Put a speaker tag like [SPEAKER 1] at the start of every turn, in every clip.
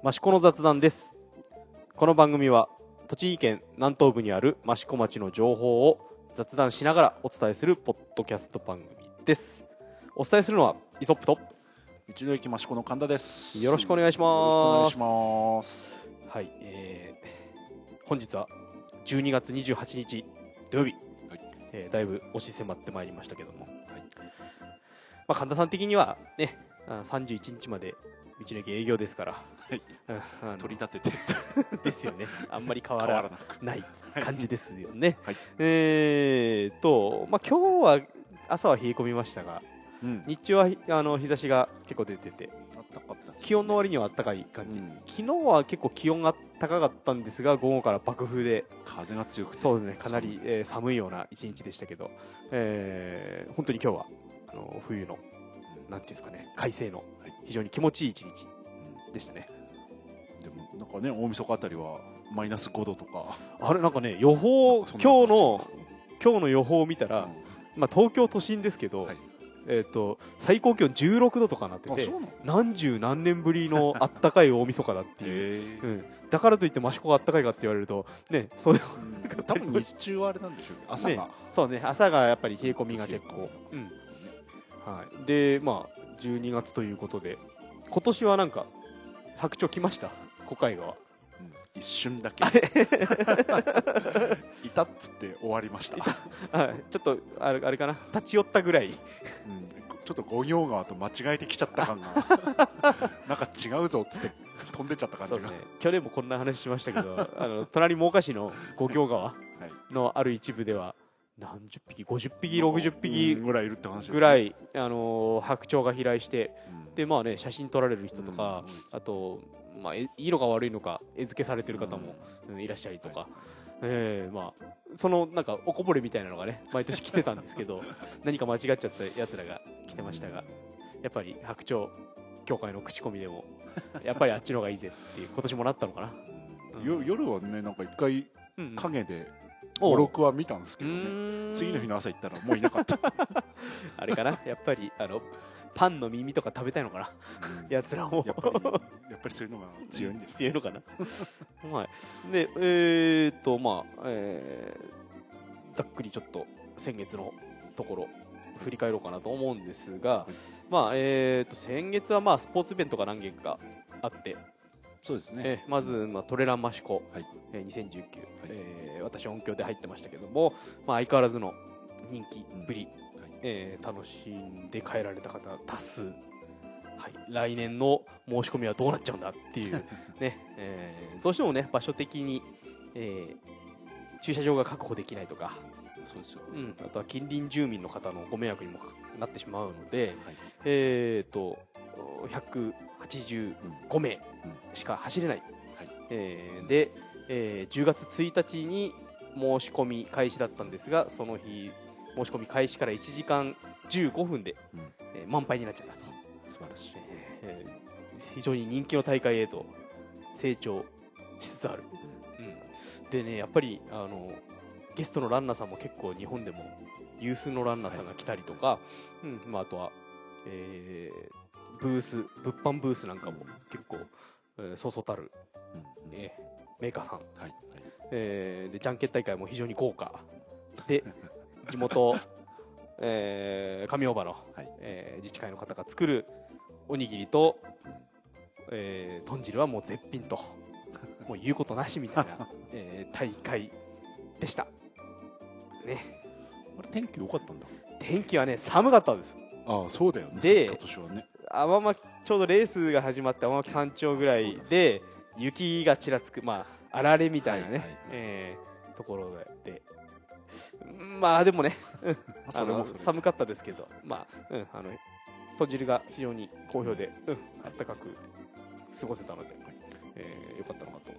[SPEAKER 1] 益子の雑談です。この番組は栃木県南東部にある益子町の情報を雑談しながらお伝えするポッドキャスト番組です。お伝えするのはイソップと。
[SPEAKER 2] 道の駅益子の神田です。
[SPEAKER 1] よろしくお願いします。
[SPEAKER 2] よろしくお願いします。
[SPEAKER 1] はい、えー、本日は12月28日土曜日、
[SPEAKER 2] はい。
[SPEAKER 1] えーだいぶ押し迫ってまいりましたけども、まあ、神田さん的にはねあ31日まで道の駅営業ですから、
[SPEAKER 2] はい。取り立てて。
[SPEAKER 1] ですよね。あんまり変わら
[SPEAKER 2] なく。
[SPEAKER 1] ない感じですよね。
[SPEAKER 2] はい。
[SPEAKER 1] えーと、まあ、今日は朝は冷え込みましたが、
[SPEAKER 2] うん。
[SPEAKER 1] 日中はひあの日差しが結構出てて、気温の割には暖かい感じ、
[SPEAKER 2] うん。
[SPEAKER 1] 昨日は結構気温が高かったんですが、午後から爆風で、
[SPEAKER 2] 風が強くて。
[SPEAKER 1] そうですね、かなり、えー寒いような一日でしたけど、えー本当に今日はあの冬の、なんていうんですかね、快晴の
[SPEAKER 2] はい
[SPEAKER 1] 非常に気持ちいい一日
[SPEAKER 2] うん
[SPEAKER 1] でしたね。
[SPEAKER 2] でもなんかね大晦日あたりはマイナス5度とか。
[SPEAKER 1] あれなんかね予報今日の今日の予報を見たら、
[SPEAKER 2] うん。
[SPEAKER 1] まあ、東京都心ですけど、
[SPEAKER 2] はい。
[SPEAKER 1] えー、と最高気温16度とかなってて何十何年ぶりの あったかい大晦日だっていう、うん、だからといって益子があったかいかって言われるとねそう
[SPEAKER 2] うん。多分日中はあれなんでしょうけど朝
[SPEAKER 1] ね
[SPEAKER 2] が
[SPEAKER 1] そうね。朝がやっぱり冷え込みが結構、うんはい、でまあ12月ということで今年はなんか白鳥来ました？小海川
[SPEAKER 2] うん。一瞬だけ。いたっつって終わりました。
[SPEAKER 1] はい。ちょっとあれあれかな？立ち寄ったぐらい。
[SPEAKER 2] うん。ちょっと五行川と間違えてきちゃった感が。なんか違うぞっつって飛んでっちゃった感じが。
[SPEAKER 1] そうですね。去年もこんな話しましたけどあの隣真岡市の五行川
[SPEAKER 2] はい。
[SPEAKER 1] のある一部では何十匹50匹60匹
[SPEAKER 2] うんぐらいいるって話ですね。
[SPEAKER 1] ぐらい、あのー白鳥が飛来して
[SPEAKER 2] うん。
[SPEAKER 1] でまあね写真撮られる人とか、
[SPEAKER 2] うん。
[SPEAKER 1] あと、まあ、えいいのか悪いのか餌付けされてる方も、うん。いらっしゃりとか、
[SPEAKER 2] はい
[SPEAKER 1] えーまあ、そのなんかおこぼれみたいなのがね毎年来てたんですけど 何か間違っちゃったやつらが来てましたがやっぱり白鳥協会の口コミでも やっぱりあっちの方がいいぜっていう今年もなったのかな。
[SPEAKER 2] うん。よ夜はねなんか一回影で56は見たんですけどね。次の日の朝行ったらもういなかった。
[SPEAKER 1] あれかな？やっぱりあのパンの耳とか食べたいのかな？
[SPEAKER 2] うん。
[SPEAKER 1] やつらも。
[SPEAKER 2] やっぱりやっぱりそういうのが強いんです
[SPEAKER 1] 強いのかな？はい。でえー、っとまあ、えーざっくりちょっと先月のところ振り返ろうかなと思うんですが、
[SPEAKER 2] い。
[SPEAKER 1] まあえー、っと先月はまあスポーツイベントが何件かあって、
[SPEAKER 2] そうですね。
[SPEAKER 1] えーまず、まあ、トレランマシコ、
[SPEAKER 2] はい。
[SPEAKER 1] えー2019、えー私音響で入ってましたけども、まあ、相変わらずの人気ぶり、
[SPEAKER 2] はい。
[SPEAKER 1] えー楽しんで帰られた方多数、はい、来年の申し込みはどうなっちゃうんだっていう、ね。えーどうしてもね場所的に、えー駐車場が確保できないとか、
[SPEAKER 2] そうですよ
[SPEAKER 1] うん、あとは近隣住民の方のご迷惑にもなってしまうので、
[SPEAKER 2] はい。
[SPEAKER 1] えー、と185名しか走れない、
[SPEAKER 2] はい。
[SPEAKER 1] えーで、えー10月1日に申し込み開始だったんですがその日申し込み開始から1時間15分で、
[SPEAKER 2] うん。
[SPEAKER 1] えー満杯になっちゃったと、
[SPEAKER 2] 素晴らしい。
[SPEAKER 1] えー非常に人気の大会へと成長しつつある、うん、でねやっぱりあのゲストのランナーさんも結構日本でも有数のランナーさんが来たりとか、うん。まあ、あとは、えーブース物販ブースなんかも結構、えーそうそうたる、
[SPEAKER 2] うんうん。
[SPEAKER 1] えーメーカーさん、
[SPEAKER 2] はいはい。
[SPEAKER 1] えーでじゃんけん大会も非常に豪華。で地元、えー上大場の、
[SPEAKER 2] はい。
[SPEAKER 1] えー自治会の方が作るおにぎりと、えー豚汁はもう絶品と もう言うことなしみたいな、えー大会でした。ね。
[SPEAKER 2] あれ天気良かったんだ。
[SPEAKER 1] 天気はね寒かったです。
[SPEAKER 2] ああそうだよね。
[SPEAKER 1] で
[SPEAKER 2] 今年はね
[SPEAKER 1] 天巻ちょうどレースが始まって天巻山頂ぐらいで雪がちらつくまああられみたいなね、
[SPEAKER 2] はいはいはい。
[SPEAKER 1] えーところで。まあでもね、うんあの寒かったですけどまあ、うん、あの豚汁が非常に好評で、うん、あったかく過ごせたので、えーよかったのかと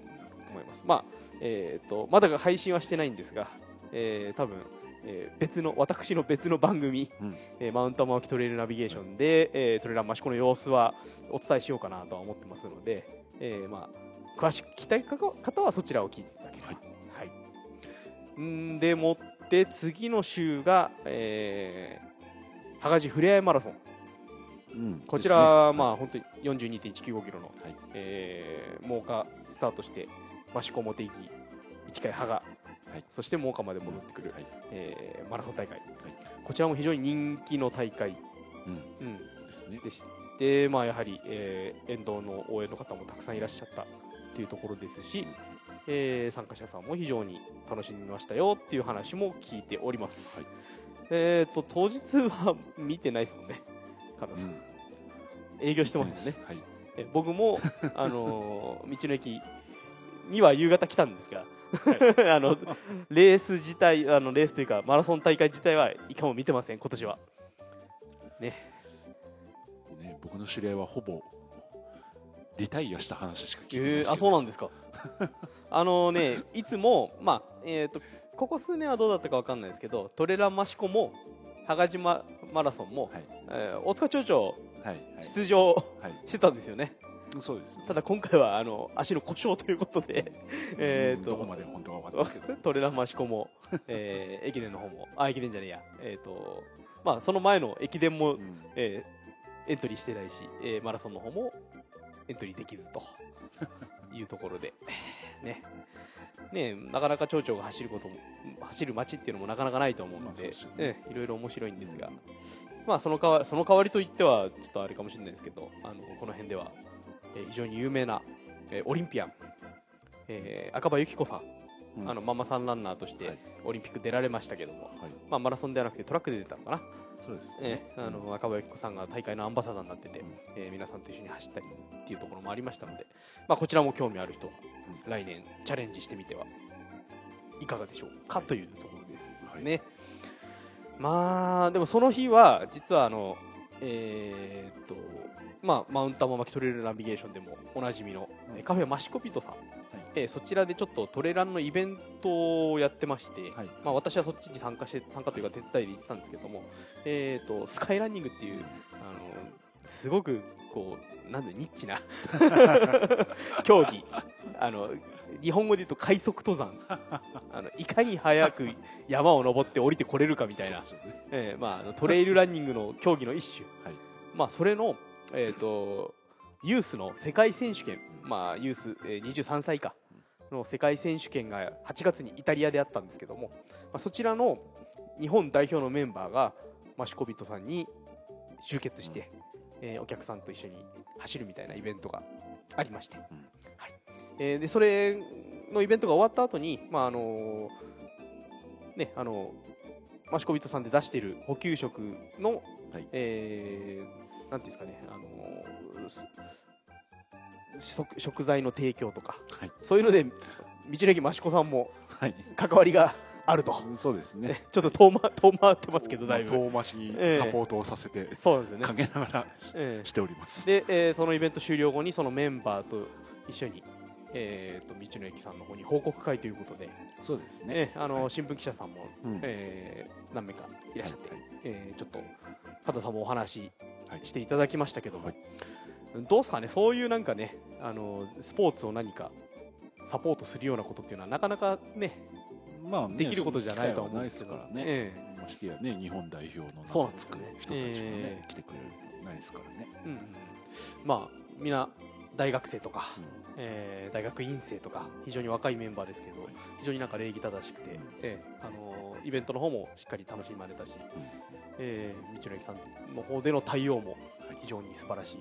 [SPEAKER 1] 思います。まあえー、とまだ配信はしてないんですが、えー多分えー別の私の別の番組、
[SPEAKER 2] うん。
[SPEAKER 1] えーマウントマオキトレイルナビゲーションで、えートレランマシコの様子はお伝えしようかなとは思ってますので、えーまあ、詳しく聞きたい方はそちらを聞いていただければ、はい。んでもって次の週が、えー、羽賀フレアイマラソン。
[SPEAKER 2] うん。
[SPEAKER 1] こちら
[SPEAKER 2] ね。
[SPEAKER 1] まあ本当に42.195キロの、
[SPEAKER 2] はい。
[SPEAKER 1] えー、真岡スタートして益子茂木市貝羽賀、
[SPEAKER 2] はい
[SPEAKER 1] そして真岡まで戻ってくる、
[SPEAKER 2] はい。
[SPEAKER 1] えーマラソン大会、こちらも非常に人気の大会、
[SPEAKER 2] うん。
[SPEAKER 1] うん、
[SPEAKER 2] ですね。
[SPEAKER 1] でして、まあ、やはり、えー沿道の応援の方もたくさんいらっしゃったというところですし、えー参加者さんも非常に楽しみましたよっていう話も聞いております、
[SPEAKER 2] はい。
[SPEAKER 1] えー、と当日は見てないですもんね。神田さん、
[SPEAKER 2] うん。
[SPEAKER 1] 営業してますよね。
[SPEAKER 2] はい。
[SPEAKER 1] え僕も、あのー道の駅には夕方来たんですが、あのレース自体あのレースというかマラソン大会自体はいかも見てません今年は。
[SPEAKER 2] ね。僕の知り合いはほぼリタイアした話しか聞いてないですけど。
[SPEAKER 1] えーあそうなんですか。あのねいつもまあえっ、とここ数年はどうだったかわかんないですけどトレランマシコも羽賀島マラソンも、
[SPEAKER 2] はい。
[SPEAKER 1] えー大塚町長
[SPEAKER 2] はいはい。
[SPEAKER 1] 出場
[SPEAKER 2] はい。
[SPEAKER 1] してたんですよね
[SPEAKER 2] そうですね。
[SPEAKER 1] ただ今回はあの足の故障ということでえーと
[SPEAKER 2] どこまで本当は分かんないですけど。
[SPEAKER 1] トレランマシコも、えー 駅伝の方もあ駅伝じゃねえや。えっ、とまあその前の駅伝も、
[SPEAKER 2] うん。
[SPEAKER 1] えーエントリーしてないし、えーマラソンの方もエントリーできずと いうところでね。ねなかなか町長が走ることも走る街っていうのもなかなかないと思うので,、
[SPEAKER 2] まあね。
[SPEAKER 1] ええいろいろ面白いんですが、まあその代わその代わりといってはちょっとあれかもしれないですけどあのこの辺では、えー非常に有名な、えーオリンピアン、えー赤羽由紀子さん、
[SPEAKER 2] うん。
[SPEAKER 1] あのママさんランナーとして
[SPEAKER 2] はい。
[SPEAKER 1] オリンピック出られましたけども、
[SPEAKER 2] はい。
[SPEAKER 1] まあ、マラソンではなくてトラックで出たのかな、
[SPEAKER 2] そうです
[SPEAKER 1] え
[SPEAKER 2] ね。
[SPEAKER 1] えあの赤羽由紀子さんが大会のアンバサダーになってて、
[SPEAKER 2] うん。
[SPEAKER 1] えー皆さんと一緒に走ったりっていうところもありましたので、まあ、こちらも興味ある人来年チャレンジしてみてはいかがでしょうか、
[SPEAKER 2] はい
[SPEAKER 1] というところです
[SPEAKER 2] はい。
[SPEAKER 1] ね。まあでもその日は実はあのえーっとまあマウンターママキトレイルナビゲーションでもおなじみの、えーカフェマシコピットさん、えーそちらでちょっとトレランのイベントをやってまして、
[SPEAKER 2] はい。
[SPEAKER 1] まあ、私はそっちに参加して参加というか手伝いで行ってたんですけども、えー、とスカイランニングっていうあのすごくこうなんでニッチな 競技。あの日本語で言うと快速登山。あのいかに早く山を登って降りてこれるかみたいな、えーまあトレイルランニングの競技の一種、
[SPEAKER 2] はい。
[SPEAKER 1] まあ、それの、えー、とユースの世界選手権、まあ、ユース、えー23歳以下の世界選手権が8月にイタリアであったんですけども、まあ、そちらの日本代表のメンバーがマシュコビットさんに集結して、えーお客さんと一緒に走るみたいなイベントがありまして、はい。えーでそれのイベントが終わった後に、まああのねあのマシュコビットさんで出している補給食の、
[SPEAKER 2] はい。
[SPEAKER 1] えーなんていうんですかね、あのす食食材の提供とか
[SPEAKER 2] はい。
[SPEAKER 1] そういうので道の駅益子さんも
[SPEAKER 2] はい。
[SPEAKER 1] 関わりがあると、
[SPEAKER 2] そうですね。
[SPEAKER 1] ねちょっと遠,、ま、遠回ってますけどだいぶ、
[SPEAKER 2] 遠回しサポートをさせて
[SPEAKER 1] そうなんですよね。
[SPEAKER 2] かけながら
[SPEAKER 1] ええ。
[SPEAKER 2] しております。
[SPEAKER 1] で、えーそのイベント終了後にそのメンバーと一緒に、えー、と道の駅さんの方に報告会ということで、
[SPEAKER 2] そうです
[SPEAKER 1] ね。あの
[SPEAKER 2] はい。
[SPEAKER 1] 新聞記者さんも、
[SPEAKER 2] うん。
[SPEAKER 1] えー何名かいらっしゃって、
[SPEAKER 2] はいはい。
[SPEAKER 1] えーちょっと加藤さんもお話していただきましたけども、
[SPEAKER 2] はい。
[SPEAKER 1] どうですかね？そういうなんかねあのスポーツを何かサポートするようなことっていうのはなかなかね
[SPEAKER 2] まあね
[SPEAKER 1] できることじゃないとは思うんです
[SPEAKER 2] からね。
[SPEAKER 1] え
[SPEAKER 2] ましてやね日本代表の人たちがね
[SPEAKER 1] ええ。
[SPEAKER 2] 来てくれるとないですからね。
[SPEAKER 1] うんうんまあみんな大学生とか、
[SPEAKER 2] うん。
[SPEAKER 1] えー大学院生とか非常に若いメンバーですけど非常になんか礼儀正しくて、
[SPEAKER 2] うん。
[SPEAKER 1] えーあのーイベントの方もしっかり楽しまれたし、えー道の駅さんの方での対応も非常に素晴らしい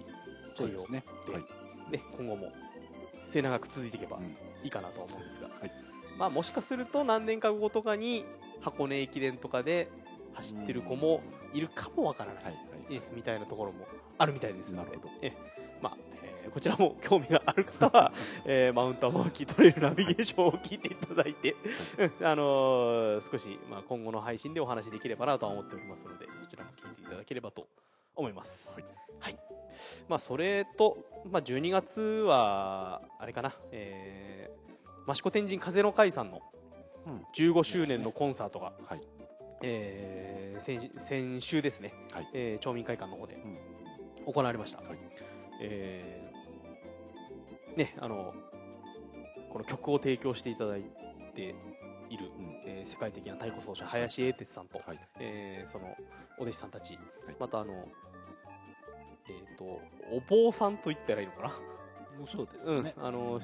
[SPEAKER 1] 対応
[SPEAKER 2] ですね。
[SPEAKER 1] で
[SPEAKER 2] はい。
[SPEAKER 1] ね、今後も末永く続いていけば
[SPEAKER 2] うん。
[SPEAKER 1] いいかなと思うんですが、
[SPEAKER 2] はい。
[SPEAKER 1] まあ、もしかすると何年か後とかに箱根駅伝とかで走ってる子もいるかもわからない、えみたいなところもあるみたいですので。
[SPEAKER 2] なるほど。
[SPEAKER 1] えまあえーこちらも興味がある方は、えーマウンターマーキートレイルナビゲーションを聞いていただいて、うんあのー少し、まあ、今後の配信でお話しできればなとは思っておりますのでそちらも聞いていただければと思います。
[SPEAKER 2] はい。
[SPEAKER 1] はい。まあ、それと、まあ、12月はあれかな、えー、益子天神風の会さんの
[SPEAKER 2] うん。
[SPEAKER 1] 15周年のコンサートが、
[SPEAKER 2] はい。
[SPEAKER 1] えー先先週ですね、
[SPEAKER 2] はい。
[SPEAKER 1] えー町民会館の方で
[SPEAKER 2] うん。
[SPEAKER 1] 行われました、
[SPEAKER 2] はい。
[SPEAKER 1] えーねあのこの曲を提供していただいている、
[SPEAKER 2] うん。
[SPEAKER 1] えー世界的な太鼓奏者林英哲さんと、
[SPEAKER 2] はい。
[SPEAKER 1] えーそのお弟子さんたち、
[SPEAKER 2] はい。
[SPEAKER 1] またあの、とお坊さんと言ったらいいのかな？
[SPEAKER 2] そうですね、
[SPEAKER 1] うんあの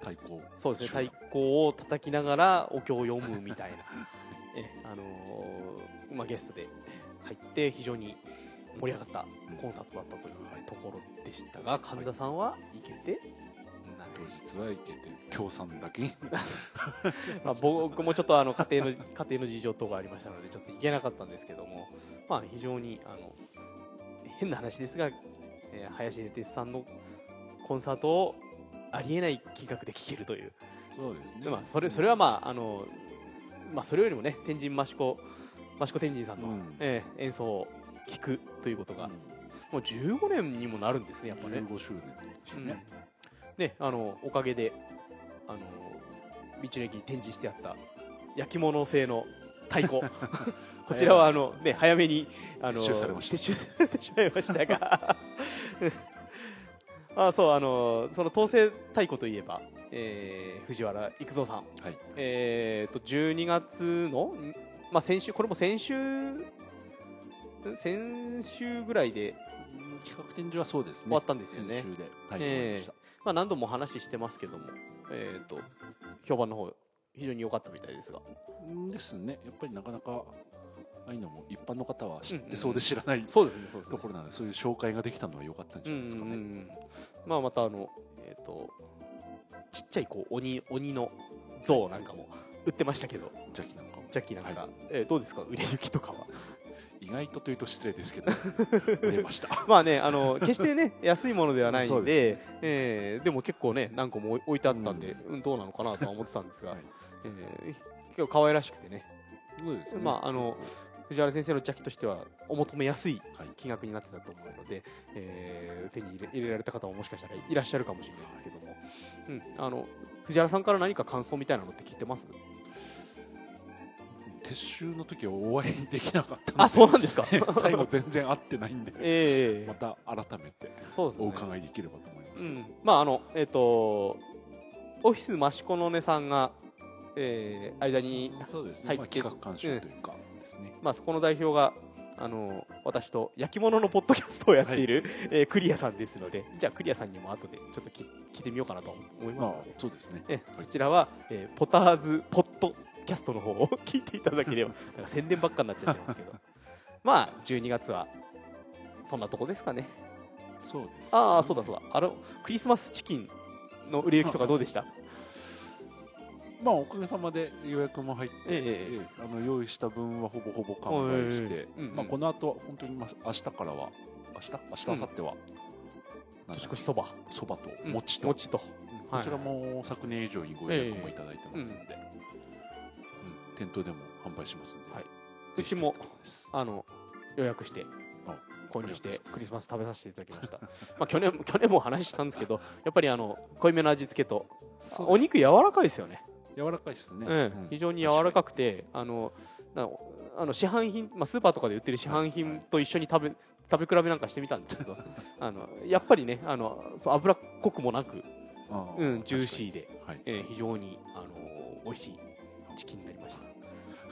[SPEAKER 2] 太鼓。
[SPEAKER 1] そうですね太鼓を叩きながらお経を読むみたいな。えあのーまあ、ゲストで入って非常に盛り上がったコンサートだったというところでしたが神田さんは行けて？
[SPEAKER 2] 当日は行けて協賛だけに。
[SPEAKER 1] まあ、僕もちょっとあの家庭の 家庭の事情等がありましたのでちょっと行けなかったんですけども、まあ、非常にあの変な話ですが、えー林出哲さんのコンサートをありえない企画で聴けるという、
[SPEAKER 2] そうですね。
[SPEAKER 1] でまあ、それそれはまああの、まあ、それよりもね天神益子益子天神さんの、
[SPEAKER 2] うん。
[SPEAKER 1] えー演奏を聴くということが、
[SPEAKER 2] うん。
[SPEAKER 1] もう15年にもなるんですねやっぱね。
[SPEAKER 2] 15周年です
[SPEAKER 1] うん
[SPEAKER 2] ね、
[SPEAKER 1] ね、あのおかげであの道の駅に展示してあった焼き物製の太鼓。こちらはあの、ね、早めにあの
[SPEAKER 2] 撤収されました。
[SPEAKER 1] 撤収されてしまいましたが。あそうあのその統制太鼓といえば、えー藤原育三さん、
[SPEAKER 2] はい。
[SPEAKER 1] えー、と12月の、んまあ、先週これも先週先週ぐらいで
[SPEAKER 2] 企画展示はそうですね。
[SPEAKER 1] 終わったんですよね。
[SPEAKER 2] 先週で。はい、
[SPEAKER 1] ええ。
[SPEAKER 2] 終わりま
[SPEAKER 1] あ、何度も話してますけども、えー、と評判の方非常に良かったみたいですが、
[SPEAKER 2] うんですね。やっぱりなかなかああいうのも一般の方は知ってそうで知らない、
[SPEAKER 1] そうですね、そうですね。
[SPEAKER 2] ところなのでそういう紹介ができたのは良かったんじゃないですかね、
[SPEAKER 1] うんうんうん。まあ、またあの、えー、とちっちゃいこう鬼鬼の像なんかも売ってましたけど、
[SPEAKER 2] ジャッキなんかも。
[SPEAKER 1] ジャッキーなんか、
[SPEAKER 2] はい。
[SPEAKER 1] えーどうですか、売れ行きとかは。
[SPEAKER 2] 意外とというと失礼ですけど 売れました。
[SPEAKER 1] まあね、あの決してね、安いものではない
[SPEAKER 2] そ
[SPEAKER 1] んで、
[SPEAKER 2] うです。
[SPEAKER 1] えーでも結構ね、何個も置いてあったんで、
[SPEAKER 2] う
[SPEAKER 1] うんどうなのかなとは思ってたんですが、
[SPEAKER 2] はい。
[SPEAKER 1] えー結構可愛らしくてね、
[SPEAKER 2] そうですね。
[SPEAKER 1] まああの藤原先生のジャッキとしてはお求めやすい
[SPEAKER 2] はい。
[SPEAKER 1] 金額になってたと思うので、えー手に入れ入れられた方ももしかしたらいらっしゃるかもしれないですけども、うん、あの藤原さんから何か感想みたいなのって聞いてます？
[SPEAKER 2] 撤収の時はお会いできなかったので
[SPEAKER 1] あそうなんですか？
[SPEAKER 2] 最後全然会ってないんで、
[SPEAKER 1] ええ
[SPEAKER 2] また改めてお伺いできればと思いますけど、
[SPEAKER 1] うん、まああのえっ、とオフィス益子のねさんが、えー間に、
[SPEAKER 2] そうですね、
[SPEAKER 1] 入って
[SPEAKER 2] まあ、企画監修というかですね、
[SPEAKER 1] まあ、そこの代表があの私と焼き物のポッドキャストをやっている、えークリアさんですのでじゃあクリアさんにも後でちょっと聞聞いてみようかなと思い
[SPEAKER 2] まあ
[SPEAKER 1] ますので、
[SPEAKER 2] そうですね、
[SPEAKER 1] え
[SPEAKER 2] はい。
[SPEAKER 1] そちらは、えーポターズポッドキャストの方を聞いていただければ なんか宣伝ばっかになっちゃってますけど。まあ12月はそんなとこですかね。
[SPEAKER 2] そうです。
[SPEAKER 1] ああそうだそうだ。あのクリスマスチキンの売れ行きとかどうでした？
[SPEAKER 2] まあおかげさまで予約も入って、
[SPEAKER 1] ええ
[SPEAKER 2] あの用意した分はほぼほぼ完売して、
[SPEAKER 1] ええうんうん。
[SPEAKER 2] まあ、この後は本当にまあ明日からは明日明日明後日は、なんだ
[SPEAKER 1] 年越しそば。
[SPEAKER 2] そばと
[SPEAKER 1] うん
[SPEAKER 2] 餅と、
[SPEAKER 1] 餅と。
[SPEAKER 2] うんこちらも昨年以上にご予約もいただいてますんで、うん店頭でも販売しますんで、
[SPEAKER 1] はい。うちもあの予約して
[SPEAKER 2] あ
[SPEAKER 1] 購入してクリスマス食べさせていただきました。まあ去年去年もお話ししたんですけどやっぱりあの濃いめの味付けとお肉柔らかいですよね。
[SPEAKER 2] 柔らかいですね、
[SPEAKER 1] うん。
[SPEAKER 2] うん。
[SPEAKER 1] 非常に柔らかくてあのなあの市販品、まあ、スーパーとかで売ってる市販
[SPEAKER 2] はい。
[SPEAKER 1] 品と一緒に食べ食べ比べなんかしてみたんですけどあのやっぱりねあのそう脂っこくもなく、うん、ジューシーで、
[SPEAKER 2] はい。
[SPEAKER 1] えー非常にあの美味しいチキンになりました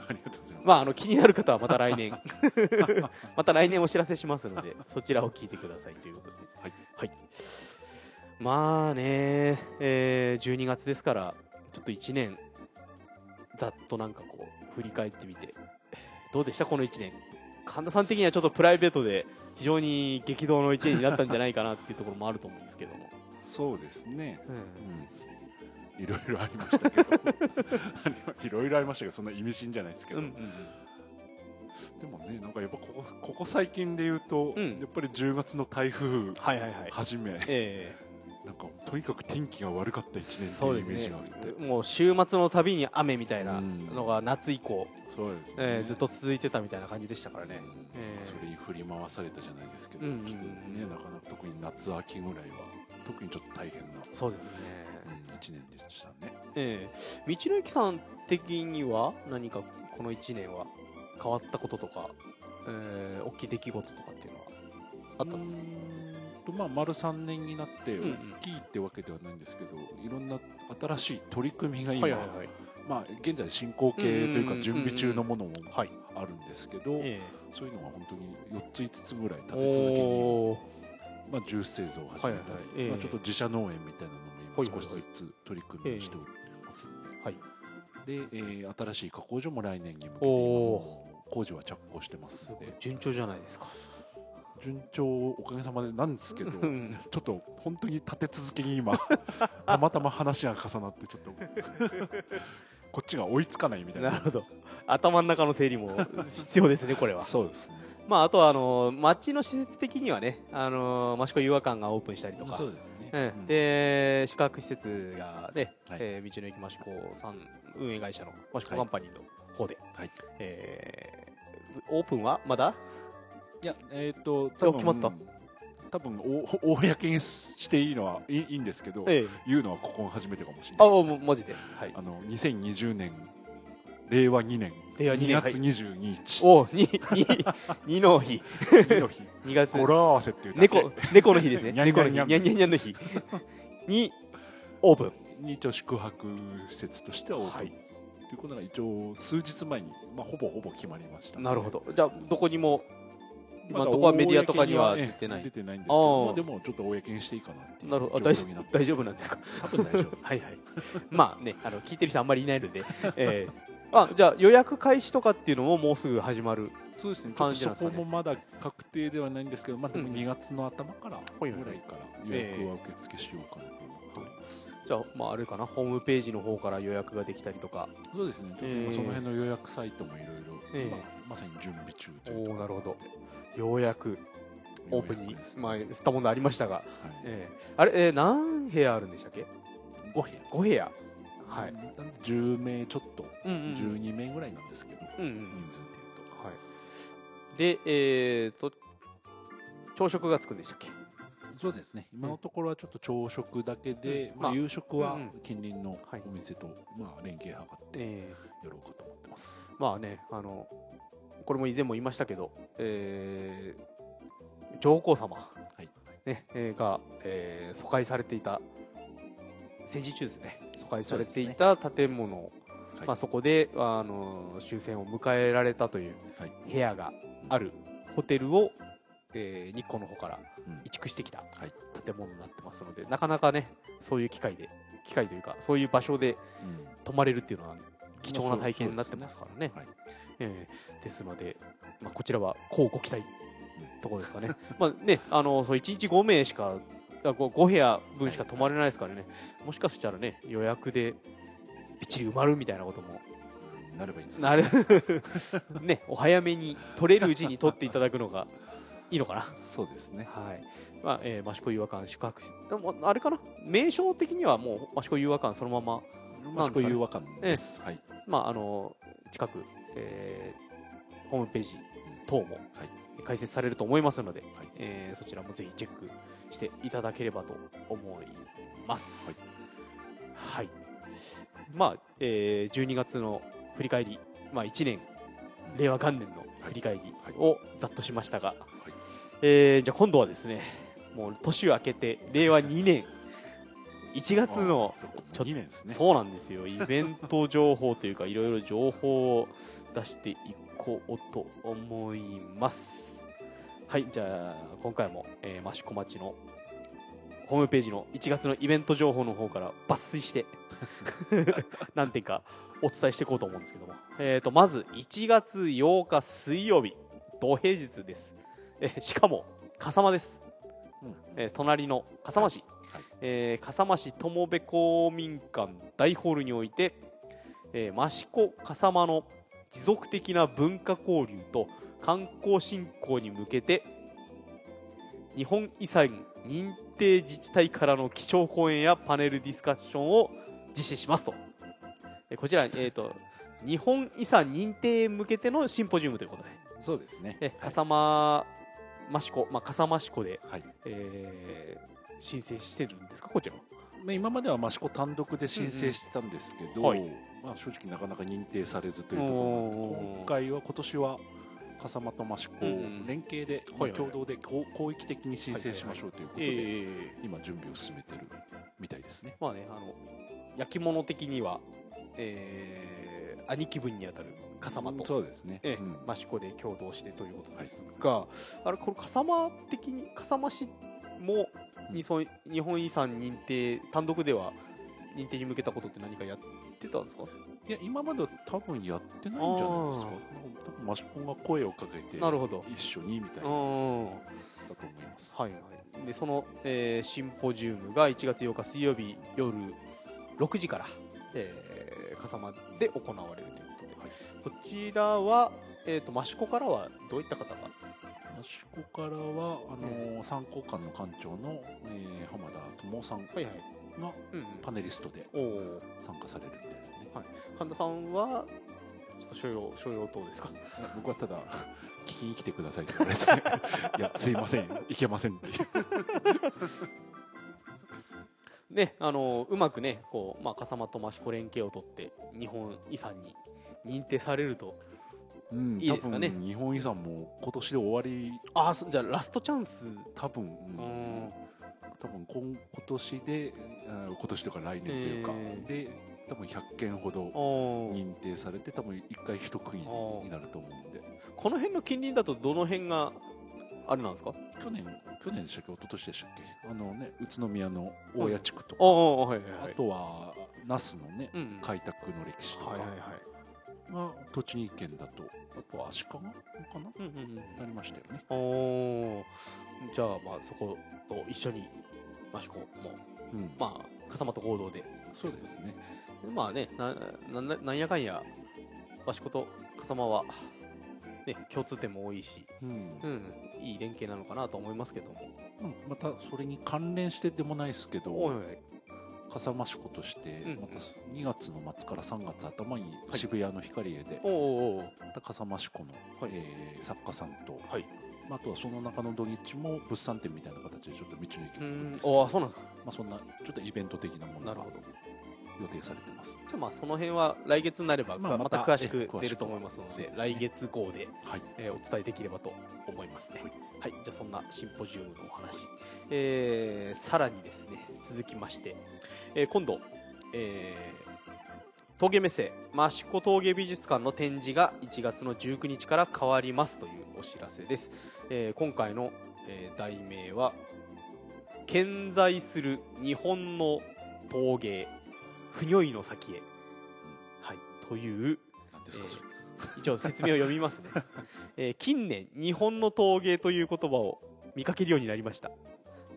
[SPEAKER 2] ありがとうございます、
[SPEAKER 1] まあ、あの気になる方はまた来年。また来年お知らせしますので そちらを聞いてくださいということです。
[SPEAKER 2] はい。
[SPEAKER 1] まあね、えー12月ですからちょっと1年ざっとなんかこう振り返ってみて。どうでしたこの1年？神田さん的にはちょっとプライベートで非常に激動の1年になったんじゃないかなっていうところもあると思うんですけども、
[SPEAKER 2] そうですね、
[SPEAKER 1] うん。
[SPEAKER 2] うん、いろいろありましたけど。いろいろありましたけどそんな意味深じゃないですけど、
[SPEAKER 1] うんうん
[SPEAKER 2] でもねなんかやっぱここここ最近で言うと、
[SPEAKER 1] うん。
[SPEAKER 2] やっぱり10月の台風
[SPEAKER 1] はいはいはい。
[SPEAKER 2] はじめ、
[SPEAKER 1] え
[SPEAKER 2] なんかとにかく天気が悪かった1
[SPEAKER 1] ー
[SPEAKER 2] 年っていうイメージがあって。
[SPEAKER 1] もう週末のたびに雨みたいな
[SPEAKER 2] うん。
[SPEAKER 1] のが夏以降、
[SPEAKER 2] そうですね、
[SPEAKER 1] えーずっと続いてたみたいな感じでしたからね、
[SPEAKER 2] うん。
[SPEAKER 1] えー
[SPEAKER 2] それに振り回されたじゃないですけど、
[SPEAKER 1] うんうんうん
[SPEAKER 2] ちょっとねなかなか特に夏秋ぐらいは特にちょっと大変な、
[SPEAKER 1] そうですね、
[SPEAKER 2] うん、1年でしたね。
[SPEAKER 1] ええ。道の駅さん的には何かこの1年は変わったこととか、えー大きい出来事とかっていうのはあったんですか？
[SPEAKER 2] とまあ丸3年になって大きいってわけではないんですけど、いろんな新しい取り組みが今、まあ、現在進行形というか準備中のものも
[SPEAKER 1] はい。
[SPEAKER 2] あるんですけど、
[SPEAKER 1] え
[SPEAKER 2] そういうのが本当に4つ5つぐらい立
[SPEAKER 1] え
[SPEAKER 2] て続けにまあ、ジュース製造を始めたり、まあ、ちょっと自社農園みたいなのも少しずつ取り組みをしております。んで、
[SPEAKER 1] はい。
[SPEAKER 2] で、えー新しい加工所も来年に向けて工事は着工してますので。
[SPEAKER 1] 順調じゃないですか。
[SPEAKER 2] 順調おかげさまでなんですけどちょ
[SPEAKER 1] うん
[SPEAKER 2] っと本当に立て続けに今 たまたま話が重なってちょっとこっちが追いつかないみたいな。
[SPEAKER 1] なるほど。頭の中の整理も必要ですねこれは。
[SPEAKER 2] そうですね。
[SPEAKER 1] まああとはあの町の施設的にはねあの益子遊和館がオープンしたりとか。
[SPEAKER 2] そうですね、
[SPEAKER 1] で宿泊施設がね、
[SPEAKER 2] はい。
[SPEAKER 1] えー道の駅益子さん運営会社の益子
[SPEAKER 2] はい
[SPEAKER 1] カンパニーの方で、
[SPEAKER 2] はい。
[SPEAKER 1] えーずオープンはまだ？
[SPEAKER 2] いやえっ、と
[SPEAKER 1] あ決まった。
[SPEAKER 2] 多分お公にしていいのはいいんですけど、
[SPEAKER 1] ええ。
[SPEAKER 2] 言うのはここが初めてかもしれ
[SPEAKER 1] あ
[SPEAKER 2] ない。
[SPEAKER 1] もうマジで。はい。
[SPEAKER 2] あの2020年令和2年。
[SPEAKER 1] 令和2年
[SPEAKER 2] 2月22日、
[SPEAKER 1] おにに二の日。
[SPEAKER 2] 2の日。
[SPEAKER 1] 2月。
[SPEAKER 2] 語呂合わせっていう
[SPEAKER 1] 猫猫の日ですね。猫の日。
[SPEAKER 2] にゃん
[SPEAKER 1] にゃんにゃんの日。にオープン。
[SPEAKER 2] に一応宿泊施設としてはオープン、
[SPEAKER 1] はい。
[SPEAKER 2] ということが一応数日前に、まあ、ほぼほぼ決まりました。
[SPEAKER 1] なるほど。じゃあどこにも今のところはメディアとかには
[SPEAKER 2] 公
[SPEAKER 1] 出てない。
[SPEAKER 2] 出てないんですけ
[SPEAKER 1] あ
[SPEAKER 2] ど
[SPEAKER 1] ー
[SPEAKER 2] まあ、でもちょっと公にしていいかなっていう
[SPEAKER 1] なるほど。大丈夫なんですか？
[SPEAKER 2] 多分大丈夫。
[SPEAKER 1] はいはい。まあね、あの聞いてる人あんまりいないので、えーあじゃあ予約開始とかっていうのももうすぐ始まる。
[SPEAKER 2] そうですね、
[SPEAKER 1] 感じなんですかね？
[SPEAKER 2] そこもまだ確定ではないんですけど、まあ、でも
[SPEAKER 1] うん
[SPEAKER 2] 2月の頭からぐら
[SPEAKER 1] はい。
[SPEAKER 2] から予約は受付しようかなと思っております。
[SPEAKER 1] じゃあ、まああれかな、ホームページの方から予約ができたりとか。
[SPEAKER 2] そうですね、
[SPEAKER 1] えー。
[SPEAKER 2] 今その辺の予約サイトもいろいろ、
[SPEAKER 1] えー。
[SPEAKER 2] 今まさに準備中と
[SPEAKER 1] お
[SPEAKER 2] いう
[SPEAKER 1] おなるほど。ようやくオープンに
[SPEAKER 2] ね
[SPEAKER 1] まあ、吸ったものありましたが、
[SPEAKER 2] はい。
[SPEAKER 1] えー。あれ、えー何部屋あるんでしたっけ
[SPEAKER 2] ？5部屋。
[SPEAKER 1] 5部屋。はい。
[SPEAKER 2] 10名ちょっと、
[SPEAKER 1] うんうんうん。
[SPEAKER 2] 12名ぐらいなんですけど、
[SPEAKER 1] うんうん。
[SPEAKER 2] 人数でいうと。
[SPEAKER 1] はい。で、えーと、朝食がつくんでしたっけ？
[SPEAKER 2] そうですね、今のところはちょっと朝食だけで、まあ、
[SPEAKER 1] うん。まあ
[SPEAKER 2] 夕食は近隣の
[SPEAKER 1] はい。
[SPEAKER 2] お店と、まあ、連携図って
[SPEAKER 1] え
[SPEAKER 2] やろうかと思ってます。
[SPEAKER 1] ーまあね、あの、これも以前も言いましたけど、えー上皇様、
[SPEAKER 2] はい。
[SPEAKER 1] ねえーが、えー疎開されていた戦時中ですね疎開されていた建物、
[SPEAKER 2] はい。
[SPEAKER 1] まあ、そこであの終戦を迎えられたという
[SPEAKER 2] はい。
[SPEAKER 1] 部屋があるホテルを、えー日光の方から
[SPEAKER 2] うん。
[SPEAKER 1] 移築してきた
[SPEAKER 2] はい。
[SPEAKER 1] 建物になってますので、なかなかねそういう機会で機会というかそういう場所で
[SPEAKER 2] うん。
[SPEAKER 1] 泊まれるっていうのは貴重な体験になってますからね。
[SPEAKER 2] はい
[SPEAKER 1] えーですので、まあ、こちらはこうご期待ところですかね。まあね、あのそう1日5名しか、あ 5, 5部屋分しか泊まれないですからね、もしかしたらね、予約でびっちり埋まるみたいなことも
[SPEAKER 2] なればいいんです
[SPEAKER 1] なる、ね、お早めに取れるうちに取っていただくのがいいのかな。
[SPEAKER 2] そうですね。
[SPEAKER 1] はい。まあ、えー、益子遊和館宿泊し、でもあれかな、名称的にはもう益子遊和館そのまま、
[SPEAKER 2] 益子遊和館です。はい。
[SPEAKER 1] まあ、あの近く、えーホームページ等も
[SPEAKER 2] はい。
[SPEAKER 1] 開設されると思いますので、
[SPEAKER 2] はい
[SPEAKER 1] えーそちらもぜひチェックしていただければと思います。はい。まあ、えー12月の振り返り、まあ、1年、令和元年の振り返りをざっとしましたが、えーじゃあ今度はですね、もう年を明けて、令和2年、1月のちょっと
[SPEAKER 2] 2年ですね。
[SPEAKER 1] そうなんですよ。イベント情報というか、いろいろ情報を出していこうと思います。はい、じゃあ、今回も、えー、益子町のホームページの1月のイベント情報の方から抜粋して、何点かお伝えしていこうと思うんですけども。えーと、まず、1月8日水曜日、土平日です。えーしかも、笠間です。
[SPEAKER 2] うん
[SPEAKER 1] えー隣の笠間市、
[SPEAKER 2] はい
[SPEAKER 1] えー笠間市友部公民館大ホールにおいて、えー益子笠間の持続的な文化交流と観光振興に向けて日本遺産認定自治体からの基調講演やパネルディスカッションを実施しますと、えーこちら、えー、と日本遺産認定へ向けてのシンポジウムということで、
[SPEAKER 2] そうですね。
[SPEAKER 1] え笠間益子、まあ、笠間市子で、
[SPEAKER 2] はい。
[SPEAKER 1] えー申請してるんですか？こちら
[SPEAKER 2] まあ今までは益子単独で申請してたんですけど、
[SPEAKER 1] はい。
[SPEAKER 2] まあ正直なかなか認定されずというところ今回は今年は笠間と益子連携で、
[SPEAKER 1] はいはい
[SPEAKER 2] 共同で広域的に申請しましょうということで、
[SPEAKER 1] え
[SPEAKER 2] 今準備を進めてるみたいですね。
[SPEAKER 1] まあねあの焼き物的には、えー兄貴分にあたる笠間と、
[SPEAKER 2] そうですね。
[SPEAKER 1] ええ
[SPEAKER 2] うん。
[SPEAKER 1] 益子で共同してということですが、あれこれ笠間的に笠間市も
[SPEAKER 2] うん
[SPEAKER 1] 日本日本遺産認定単独では認定に向けたことって何かやってたんですか？
[SPEAKER 2] いや今までは多分やってないんじゃないですか。多分マシコンが声をかけて
[SPEAKER 1] なるほど。
[SPEAKER 2] 一緒にみたいなだ
[SPEAKER 1] うん
[SPEAKER 2] と思います。
[SPEAKER 1] はいはい。でその、えーシンポジウムが1月8日水曜日夜6時から、えー、笠間で行われるということで、こちらは、えー、と益子からはどういった方が？
[SPEAKER 2] マシコからはあのー参考官の館長の、えー浜田智夫さん
[SPEAKER 1] はいはい、
[SPEAKER 2] が
[SPEAKER 1] うん
[SPEAKER 2] パネリストで参加されるみたいですね、
[SPEAKER 1] 神田さんはちょっと所用所用等ですか？
[SPEAKER 2] 僕はただ聞きに来てくださいって言われて いやすいませんいけませんっていう。
[SPEAKER 1] ねあのうまくねこう、まあ、笠間と益子連携を取って日本遺産に認定されると
[SPEAKER 2] うん
[SPEAKER 1] いいですかね？
[SPEAKER 2] 日本遺産も今年で終わり。
[SPEAKER 1] ああそじゃあラストチャンス。
[SPEAKER 2] 多分、
[SPEAKER 1] う
[SPEAKER 2] うん。
[SPEAKER 1] ん
[SPEAKER 2] 多分今今年であ今年というか来年というか、
[SPEAKER 1] えー。
[SPEAKER 2] で多分100件ほど認定されて多分一回一区切りになると思うんで。
[SPEAKER 1] この辺の近隣だとどの辺があれなんですか？
[SPEAKER 2] 去年去年でしたっけ？一昨年でしたっけ？あのね宇都宮の大谷地区とか、
[SPEAKER 1] はいはいはい。
[SPEAKER 2] あとは那須のね、
[SPEAKER 1] うんうん。
[SPEAKER 2] 開拓の歴史とか。
[SPEAKER 1] はいはいはい。
[SPEAKER 2] が栃木県だとあとは足利かな？
[SPEAKER 1] うんうんうん
[SPEAKER 2] なりましたよね。
[SPEAKER 1] おー。じゃあまあそこと一緒に益子も
[SPEAKER 2] うん。
[SPEAKER 1] まあ笠間と合同で。
[SPEAKER 2] そうですね
[SPEAKER 1] まあねなななんやかんや益子と笠間はね共通点も多いし
[SPEAKER 2] うん。
[SPEAKER 1] うんいい連携なのかなと思いますけども。
[SPEAKER 2] うんまたそれに関連してでもないですけど
[SPEAKER 1] おいおい。
[SPEAKER 2] 笠間市子として、
[SPEAKER 1] うん
[SPEAKER 2] また2月の末から3月頭に
[SPEAKER 1] はい。
[SPEAKER 2] 渋谷の光栄で、また笠間市子の、
[SPEAKER 1] はい。
[SPEAKER 2] えー作家さんと、
[SPEAKER 1] はい。
[SPEAKER 2] まあ、あとはその中の土日も物産展みたいな形でちょっと道の駅に行く
[SPEAKER 1] うんん
[SPEAKER 2] です
[SPEAKER 1] あそうなんですか。
[SPEAKER 2] まあ、そんなちょっとイベント的なものが
[SPEAKER 1] なるほど
[SPEAKER 2] 予定されてます。
[SPEAKER 1] じゃあまあその辺は来月になれば、また
[SPEAKER 2] まあまた
[SPEAKER 1] 詳しく出ると思いますので
[SPEAKER 2] そうですね。
[SPEAKER 1] 来月号で、
[SPEAKER 2] はい。
[SPEAKER 1] えーお伝えできればと思いますね。
[SPEAKER 2] はい。
[SPEAKER 1] はい、じゃあそんなシンポジウムのお話、えーさらにですね続きまして、えー今度、えー峠目線益子峠美術館の展示が1月の19日から変わりますというお知らせです、えー今回の、えー題名は「健在する日本の陶芸不如意の先へ」はい、という
[SPEAKER 2] 何ですかそれ、
[SPEAKER 1] 一応説明を読みますね、えー近年日本の陶芸という言葉を見かけるようになりました。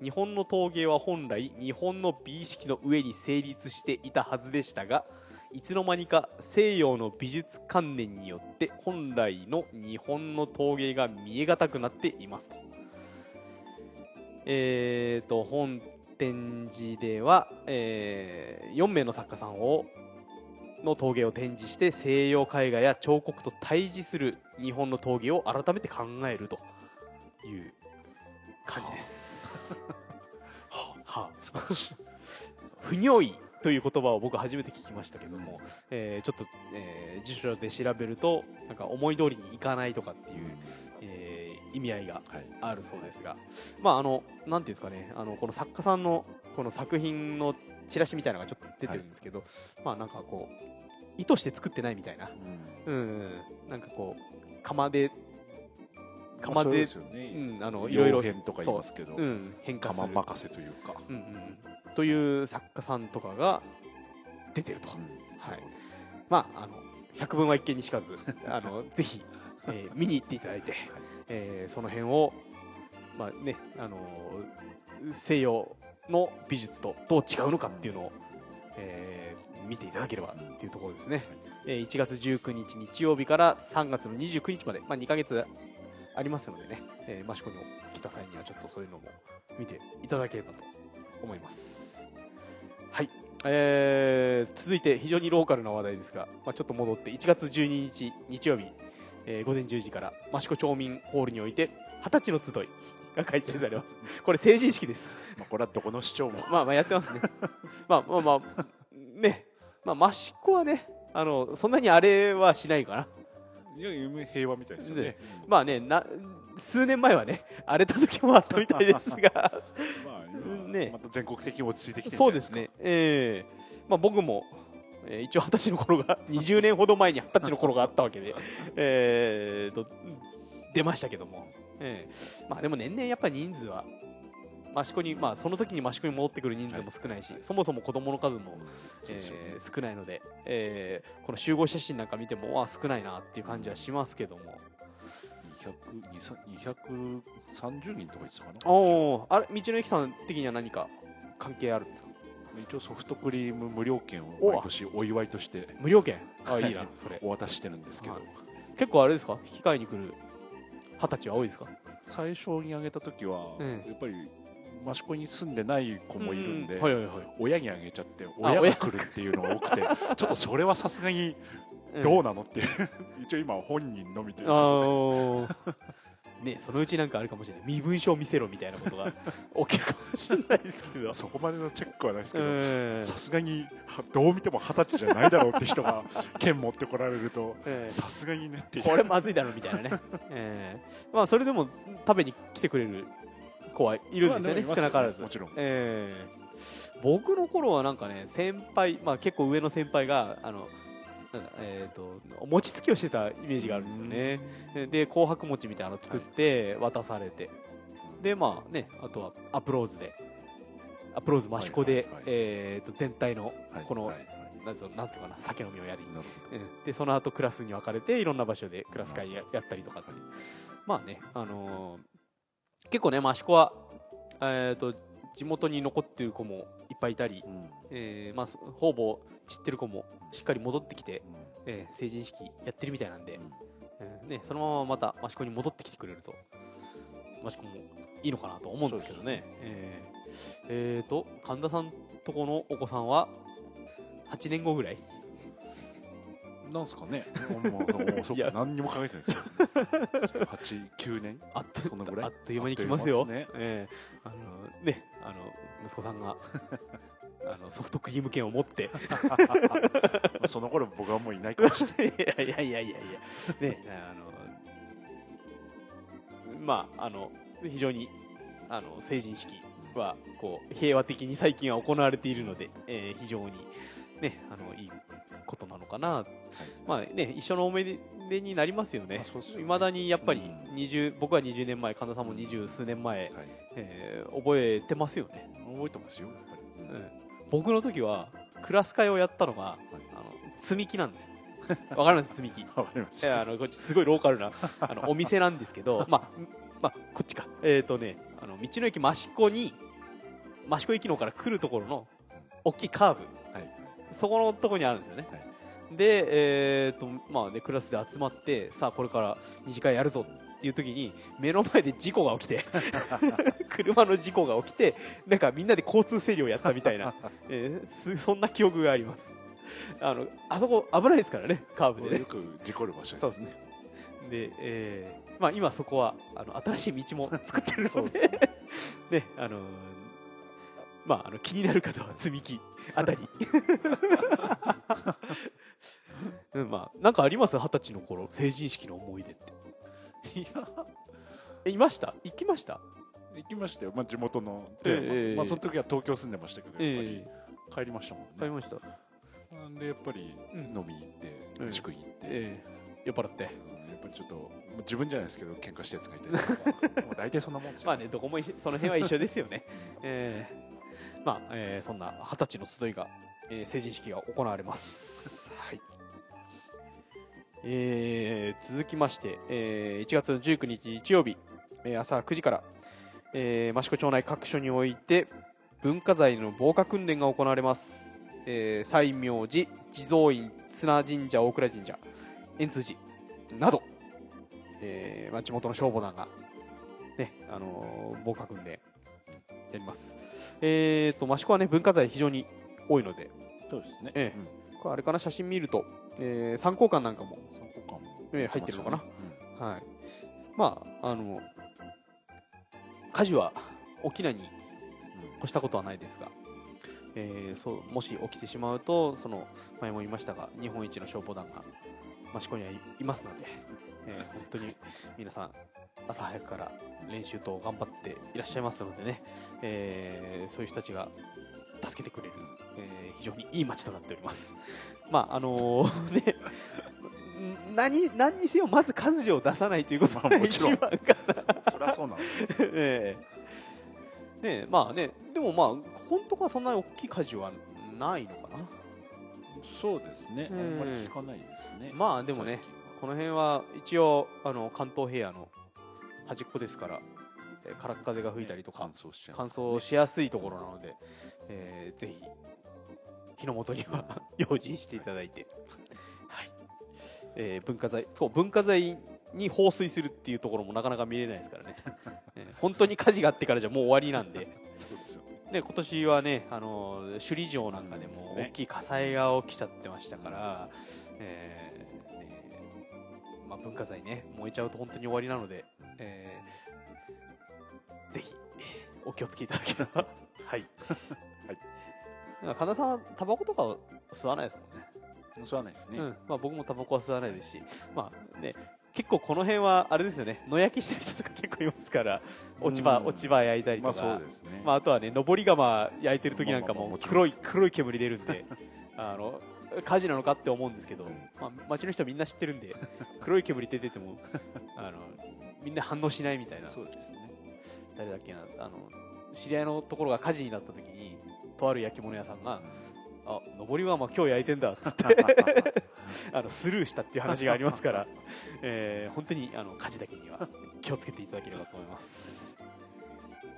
[SPEAKER 1] 日本の陶芸は本来日本の美意識の上に成立していたはずでしたがいつの間にか西洋の美術観念によって本来の日本の陶芸が見え難くなっていますと。えーと本展示では、え4名の作家さんをの陶芸を展示して西洋絵画や彫刻と対峙する日本の陶芸を改めて考えるという感じです。
[SPEAKER 2] は
[SPEAKER 1] は
[SPEAKER 2] あ、素晴らしい
[SPEAKER 1] 不如意という言葉を僕初めて聞きましたけども、えーちょっと、えー辞書で調べるとなんか思い通りにいかないとかっていう、えー意味合いが
[SPEAKER 2] はい。
[SPEAKER 1] あるそうですが、まああのなんていうんですかね、あのこの作家さんのこの作品のチラシみたいなのがちょっと出てるんですけど、まあなんかこう意図して作ってないみたいな、
[SPEAKER 2] うん。
[SPEAKER 1] うん、なんかこう釜で
[SPEAKER 2] まあ
[SPEAKER 1] 釜で,、
[SPEAKER 2] そうですよね、
[SPEAKER 1] うん、あのいろいろ
[SPEAKER 2] 両編とか言いますけど、
[SPEAKER 1] う。ん、変化する、
[SPEAKER 2] 釜任せというか、
[SPEAKER 1] うんうん、という作家さんとかが出てると、
[SPEAKER 2] うん。
[SPEAKER 1] はい。まああの百聞は一見にしかずあのぜひ、えー見に行っていただいて、えーその辺をまあねあの西洋の美術とどう違うのかっていうのを、えー見ていただければっていうところですね、えー1月19日日曜日から3月の29日まで、まあ、2ヶ月ありますのでね、えー、益子に来た際にはちょっとそういうのも見ていただければと思います。はい、えー続いて非常にローカルな話題ですが、まあ、ちょっと戻って1月12日日曜日、えー午前10時から益子町民ホールにおいて二十歳の集いが開催されます。これ成人式です。
[SPEAKER 2] まあ、これはどこの市長も。
[SPEAKER 1] まあまあやってますね。まあまあまあね。まあ益子はねあのそんなにあれはしないかな。い
[SPEAKER 2] や夢平和みたいですよね。
[SPEAKER 1] ね。まあねな数年前はね荒れた時もあったみたいですが。
[SPEAKER 2] まあ今
[SPEAKER 1] ね。
[SPEAKER 2] また全国的に落ち着いてきてる
[SPEAKER 1] そうですね。ええまあ僕も、えー一応二十歳の頃が 20年ほど前に二十歳の頃があったわけでえーと出ましたけども、ええまあでも年々やっぱり人数は益子に、まあ、その時に益子に戻ってくる人数も少ないし、そもそも子供の数も、えー少ないので、えーこの集合写真なんか見ても、あ少ないなっていう感じはしますけども、
[SPEAKER 2] 200 230人とか言ってたかな。
[SPEAKER 1] おーあれ、道の駅さん的には何か関係あるんですか？
[SPEAKER 2] 一応ソフトクリーム無料券を
[SPEAKER 1] お
[SPEAKER 2] 毎年お祝いとして。
[SPEAKER 1] 無料券？あいいな、それ。
[SPEAKER 2] お渡ししてるんですけど、
[SPEAKER 1] はい。結構あれですか？引き換えに来る二十歳は多いですか？
[SPEAKER 2] 最初にあげた時は、
[SPEAKER 1] うん
[SPEAKER 2] やっぱり益子に住んでない子もいるんで、
[SPEAKER 1] うはいはいはい。
[SPEAKER 2] 親にあげちゃって
[SPEAKER 1] あ
[SPEAKER 2] 親
[SPEAKER 1] 親
[SPEAKER 2] が来る。っていうのが多くて ちょっとそれはさすがにどうなのって一応今は本人のみという
[SPEAKER 1] あ
[SPEAKER 2] こ
[SPEAKER 1] ーね、そのうちなんかあるかもしれない。身分証見せろみたいなことが 起きるかもしれないですけど。
[SPEAKER 2] そこまでのチェックはないですけど
[SPEAKER 1] うん。
[SPEAKER 2] さすがにはどう見ても二十歳じゃないだろうって人が 券持ってこられると
[SPEAKER 1] ええ
[SPEAKER 2] さすがにねって
[SPEAKER 1] これまずいだろみたいなね、え えまあそれでも食べに来てくれる子はいるんですよね、
[SPEAKER 2] まあ
[SPEAKER 1] 少なからず。
[SPEAKER 2] もちろん。
[SPEAKER 1] ええ僕の頃はなんかね先輩、まあ、結構上の先輩があのえー、と餅つきをしてたイメージがあるんですよね。えで紅白餅みたいなの作って渡されて、でまあねあとはアプローズでアプローズ益子で、
[SPEAKER 2] はいはいはい。
[SPEAKER 1] えー、と全体の
[SPEAKER 2] はい
[SPEAKER 1] この、
[SPEAKER 2] はいはい。
[SPEAKER 1] なんていうかな酒飲みをやり。でその後クラスに分かれていろんな場所でクラス会ややったりとかってまあね、あのー結構ね益子は、えー、と地元に残っている子もいっぱいいたり
[SPEAKER 2] うん。
[SPEAKER 1] えーまあ、そ方々散ってる子もしっかり戻ってきて、
[SPEAKER 2] うん。
[SPEAKER 1] えー成人式やってるみたいなんで、
[SPEAKER 2] うん。
[SPEAKER 1] えーね、そのまままた益子に戻ってきてくれると益子もいいのかなと思うんですけどね。えーえーと神田さんとこのお子さんは8年後ぐらい？
[SPEAKER 2] なんすかね。もうそ何にも考えてないですよ。八九年？
[SPEAKER 1] あっと
[SPEAKER 2] そんなぐらい？
[SPEAKER 1] あっという間に来ますよ。
[SPEAKER 2] すね。
[SPEAKER 1] ええあのねあの息子さんが。あのソフトクリーム券を持って。
[SPEAKER 2] ま あその頃僕はもういないかもしれない。
[SPEAKER 1] いやいやいやいや。ねあのまああの非常にあの成人式はこう平和的に最近は行われているので、えー非常にねあのいいことなのかな、まあね一緒の思い出になりますよね。いまだにやっぱり
[SPEAKER 2] うん。
[SPEAKER 1] 20、僕は20年前神田さんも二十数年前、
[SPEAKER 2] はい。
[SPEAKER 1] えー覚えてますよね、
[SPEAKER 2] 覚えてますよやっぱり。うん。
[SPEAKER 1] うん僕の時はクラス会をやったのが、あの積み木なんですよ。わかります？積み木。
[SPEAKER 2] わかります。
[SPEAKER 1] あのこっちすごいローカルなあのお店なんですけど、まあ、まあ、こっちか、えっ、とね、あの道の駅益子に、益子駅のから来るところの大きいカーブ、
[SPEAKER 2] はい。
[SPEAKER 1] そこのところにあるんですよね。
[SPEAKER 2] はい
[SPEAKER 1] で、えっ、と、まあね、クラスで集まって、さあ、これから二次会やるぞっていう時に、目の前で事故が起きて、車の事故が起きて、なんかみんなで交通整理をやったみたいな、えーすそんな記憶があります。あの、あそこ危ないですからね、カーブでね
[SPEAKER 2] よ。く事故る場所です
[SPEAKER 1] そうですね。で、えーまあ、今そこはあの新しい道も作ってるの
[SPEAKER 2] そうで
[SPEAKER 1] で、ね、あのーまあ、あの気になる方は積み木あたり。うん、まあ、なんかあります？二十歳の頃成人式の思い出って。
[SPEAKER 2] いや。
[SPEAKER 1] えいました？行きました？
[SPEAKER 2] 行きましたよ、まあ、地元の
[SPEAKER 1] ええ
[SPEAKER 2] まあ、その時は東京住んでましたけど、やっぱり。
[SPEAKER 1] え
[SPEAKER 2] 帰りましたもんね、
[SPEAKER 1] え買いました。
[SPEAKER 2] なんでやっぱり
[SPEAKER 1] うん。
[SPEAKER 2] 飲みに行って、
[SPEAKER 1] うん
[SPEAKER 2] 飯食いに行って、
[SPEAKER 1] ええ。酔っ払って。
[SPEAKER 2] うんやっぱりちょっと自分じゃないですけど喧嘩したやつがいて もう大体そんなもんですよ、
[SPEAKER 1] まあね、どこもその辺は一緒ですよね。えーまあ、えーそんな二十歳の集いが、えー成人式が行われます。はい。えー続きまして、えー1月の19日日曜日、えー朝9時から、えー益子町内各所において文化財の防火訓練が行われます。えー西明寺、地蔵院、綱神社、大倉神社、円通寺など、えーまあ、地元の消防団がね、あのー防火訓練やります。えーと、益子はね、文化財非常に多いので、
[SPEAKER 2] そうですね、
[SPEAKER 1] えこれあれかな、写真見ると、えー参考館なんかも、
[SPEAKER 2] 参考官も
[SPEAKER 1] えー入ってるのかな？
[SPEAKER 2] うん。
[SPEAKER 1] はい。まあ、あの、火事は起きないに越したことはないですが、えーそうもし起きてしまうと、その前も言いましたが、日本一の消防団が益子にはいいますので、えー本当に皆さん、朝早くから練習と頑張っていらっしゃいますのでね、えーそういう人たちが助けてくれる、えー非常にいい街となっております。まああのー ねん何何にせよまず火事を出さないということが一
[SPEAKER 2] まあもちろん。
[SPEAKER 1] 番かな。
[SPEAKER 2] そりゃそうなんですよ。
[SPEAKER 1] ええ。ねまあねでもまあ本当はそんなに大きい火事はないのかな。
[SPEAKER 2] そうですね、
[SPEAKER 1] うん。
[SPEAKER 2] あんまり聞かないですね。
[SPEAKER 1] まあでもねこの辺は一応あの関東平野の端っこですからえー空っ風が吹いたりとか
[SPEAKER 2] 乾燥しちゃい
[SPEAKER 1] 乾燥しやすいところなので、えーぜひ火の元には 用心していただいて、はい。えー文化財そう文化財に放水するっていうところもなかなか見れないですからね、えー本当に火事があってからじゃもう終わりなんで、
[SPEAKER 2] そうですよ。ね
[SPEAKER 1] ね、今年はね、あのー首里城なんかでも大きい火災が起きちゃってましたから、えーねまあ、文化財ね燃えちゃうと本当に終わりなので、えーぜひお気をつけいただければ。はい、はい、神田さんタバコとかは吸わないですもんね。
[SPEAKER 2] 吸わないですね、
[SPEAKER 1] うん。まあ、僕もタバコは吸わないですし、まあね、結構この辺はあれですよね。野焼きしてる人とか結構いますから落ち葉
[SPEAKER 2] うん。
[SPEAKER 1] 落ち葉焼いたりとか、
[SPEAKER 2] まあそうですね、
[SPEAKER 1] まあ、あとはね上り窯焼いてる時なんかも黒い黒い煙出るんで あの火事なのかって思うんですけど、
[SPEAKER 2] うん。
[SPEAKER 1] まあ、街の人はみんな知ってるんで 黒い煙出ててもあのみんな反応しないみたいな
[SPEAKER 2] そうですね。
[SPEAKER 1] 誰だっけなあの知り合いのところが火事になった時にとある焼き物屋さんが「あ上り窯今日焼いてんだ」っつって あのスルーしたっていう話がありますから、えー本当にあの火事だけには気をつけていただければと思います。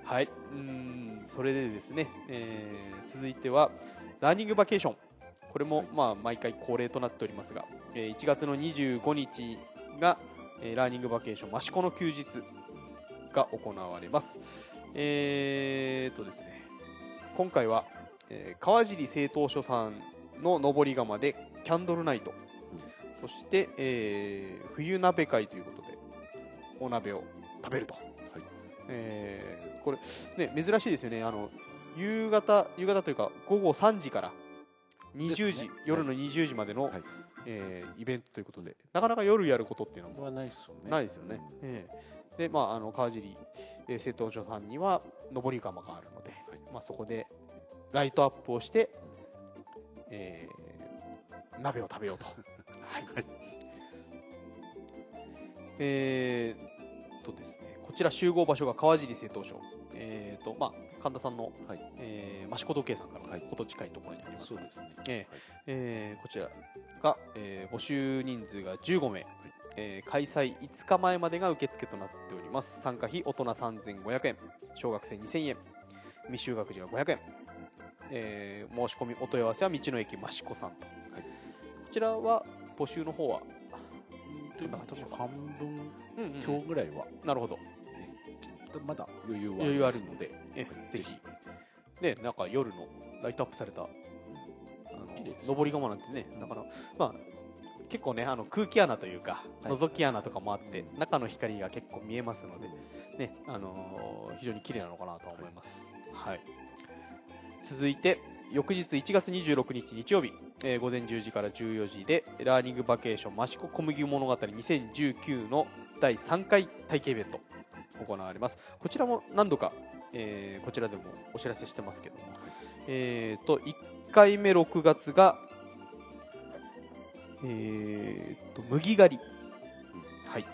[SPEAKER 1] はい、うーんそれでですね、えー続いてはラーニングバケーションこれも、
[SPEAKER 2] はい。
[SPEAKER 1] まあ毎回恒例となっておりますが、えー1月の25日が、えーラーニングバケーション益子の休日が行われます。えー、とですね今回は、えー川尻製陶所さんの上り窯でキャンドルナイト、そして、えー冬鍋会ということでお鍋を食べると、えーこれね珍しいですよね。あの夕方夕方というか午後3時から20時、
[SPEAKER 2] ね。
[SPEAKER 1] 夜の20時までの、
[SPEAKER 2] はい。
[SPEAKER 1] えーイベントということでなかなか夜やることっていうの
[SPEAKER 2] はないですよね。
[SPEAKER 1] ないですよね。ええ。で、まあ、あの川尻、えー、製陶所さんには上り窯があるので、まあ、そこでライトアップをして、えー鍋を食べようと。はい。えーとですね、こちら集合場所が川尻製陶所、えーとまあ、神田さんの、
[SPEAKER 2] はい。
[SPEAKER 1] えー益子時計さんから
[SPEAKER 2] はい。
[SPEAKER 1] ほど近いところにあります
[SPEAKER 2] そうですね。
[SPEAKER 1] ええーこちらが、えー募集人数が15名、えー開催5日前までが受付となっております。参加費大人3500円。小学生2000円。未就学児は500円、えー申し込みお問い合わせは道の駅益子さんと、
[SPEAKER 2] はい。
[SPEAKER 1] こちらは募集の方は
[SPEAKER 2] というか多分半分
[SPEAKER 1] うんうん。
[SPEAKER 2] 今日ぐらいは、
[SPEAKER 1] なるほど
[SPEAKER 2] まだ余裕は
[SPEAKER 1] 余裕あるので、ぜひ。ねなんか夜のライトアップされたあの上り窯なんてねなかなかまあ結構ねあの空気穴というか、
[SPEAKER 2] はい。
[SPEAKER 1] 覗き穴とかもあって中の光が結構見えますのでねあのー非常に綺麗なのかなと思います、はい。続いて翌日1月26日日曜日、えー午前10時から14時でラーニングバケーション益子小麦物語2019の第3回体験イベント行われます。こちらも何度か、えーこちらでもお知らせしてますけども、えー、と1回目6月が、えー、と麦狩り、はい、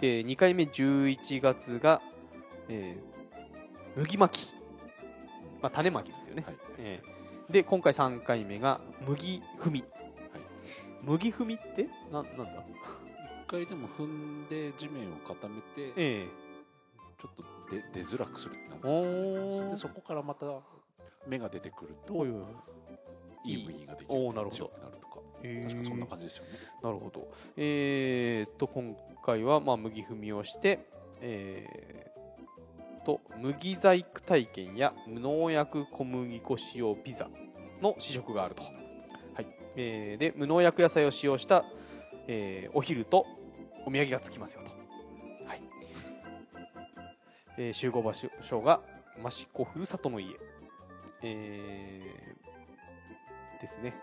[SPEAKER 1] で2回目11月が、えー麦巻き、まあ、種まきですよね、
[SPEAKER 2] はい。
[SPEAKER 1] えー。で今回3回目が麦踏み、麦踏みってななんだ？
[SPEAKER 2] 一回でも踏んで地面を固めて
[SPEAKER 1] え
[SPEAKER 2] ちょっと出出づらくするってなんですか
[SPEAKER 1] おー
[SPEAKER 2] ねでそこからまた芽が出てくる
[SPEAKER 1] えおい
[SPEAKER 2] と
[SPEAKER 1] おい
[SPEAKER 2] いい麦ができる
[SPEAKER 1] なるほど
[SPEAKER 2] なるとか
[SPEAKER 1] へー
[SPEAKER 2] 確かそんな感じですよね
[SPEAKER 1] なるほど。えー、っと、今回は、まあ、麦踏みをして、えー、と、麦細工体験や無農薬小麦粉使用ピザの試食があると。はい。えーで、無農薬野菜を使用した、えーお昼とお土産がつきますよと。はい。えー集合場所が、益子ふるさとの家。えー、ですね。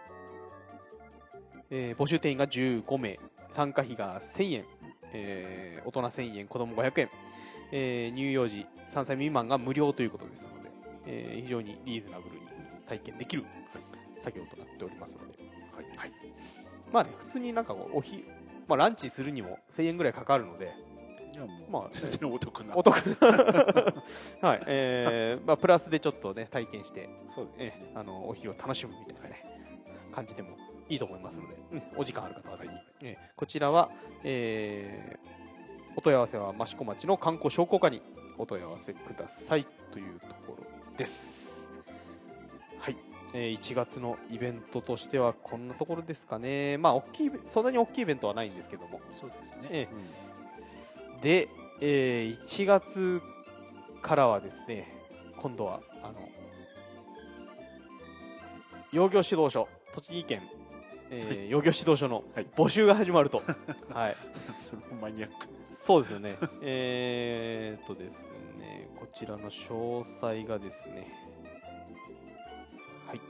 [SPEAKER 1] えー募集定員が15名。参加費が1000円、えー大人1000円。子供500円、えー乳幼児3歳未満が無料ということですので、えー非常にリーズナブルに体験できる作業となっておりますので、
[SPEAKER 2] はい。
[SPEAKER 1] まあね普通になんかおひ、まあ、ランチするにも1000円ぐらいかかるのでまあ
[SPEAKER 2] 全然お得な。
[SPEAKER 1] お得。はいえーまあ、プラスでちょっとね体験して、
[SPEAKER 2] そうです
[SPEAKER 1] えーあのお昼を楽しむみたいなね感じでもいいと思いますので、ねお時間ある方はぜひ、えーこちらは、えーお問い合わせは益子町の観光商工課にお問い合わせください。というところです。はい、えー1月のイベントとしてはこんなところですかね。まあ大きいそんなに大きいイベントはないんですけども。
[SPEAKER 2] そうですね、
[SPEAKER 1] え。
[SPEAKER 2] うん
[SPEAKER 1] で、えー1月からはですね今度はあの養業指導所栃木県、えー養業指導所の
[SPEAKER 2] はい。
[SPEAKER 1] 募集が始まると、はい、
[SPEAKER 2] それもマニアック。
[SPEAKER 1] そうですよね。えーっとですねこちらの詳細がですね。はい、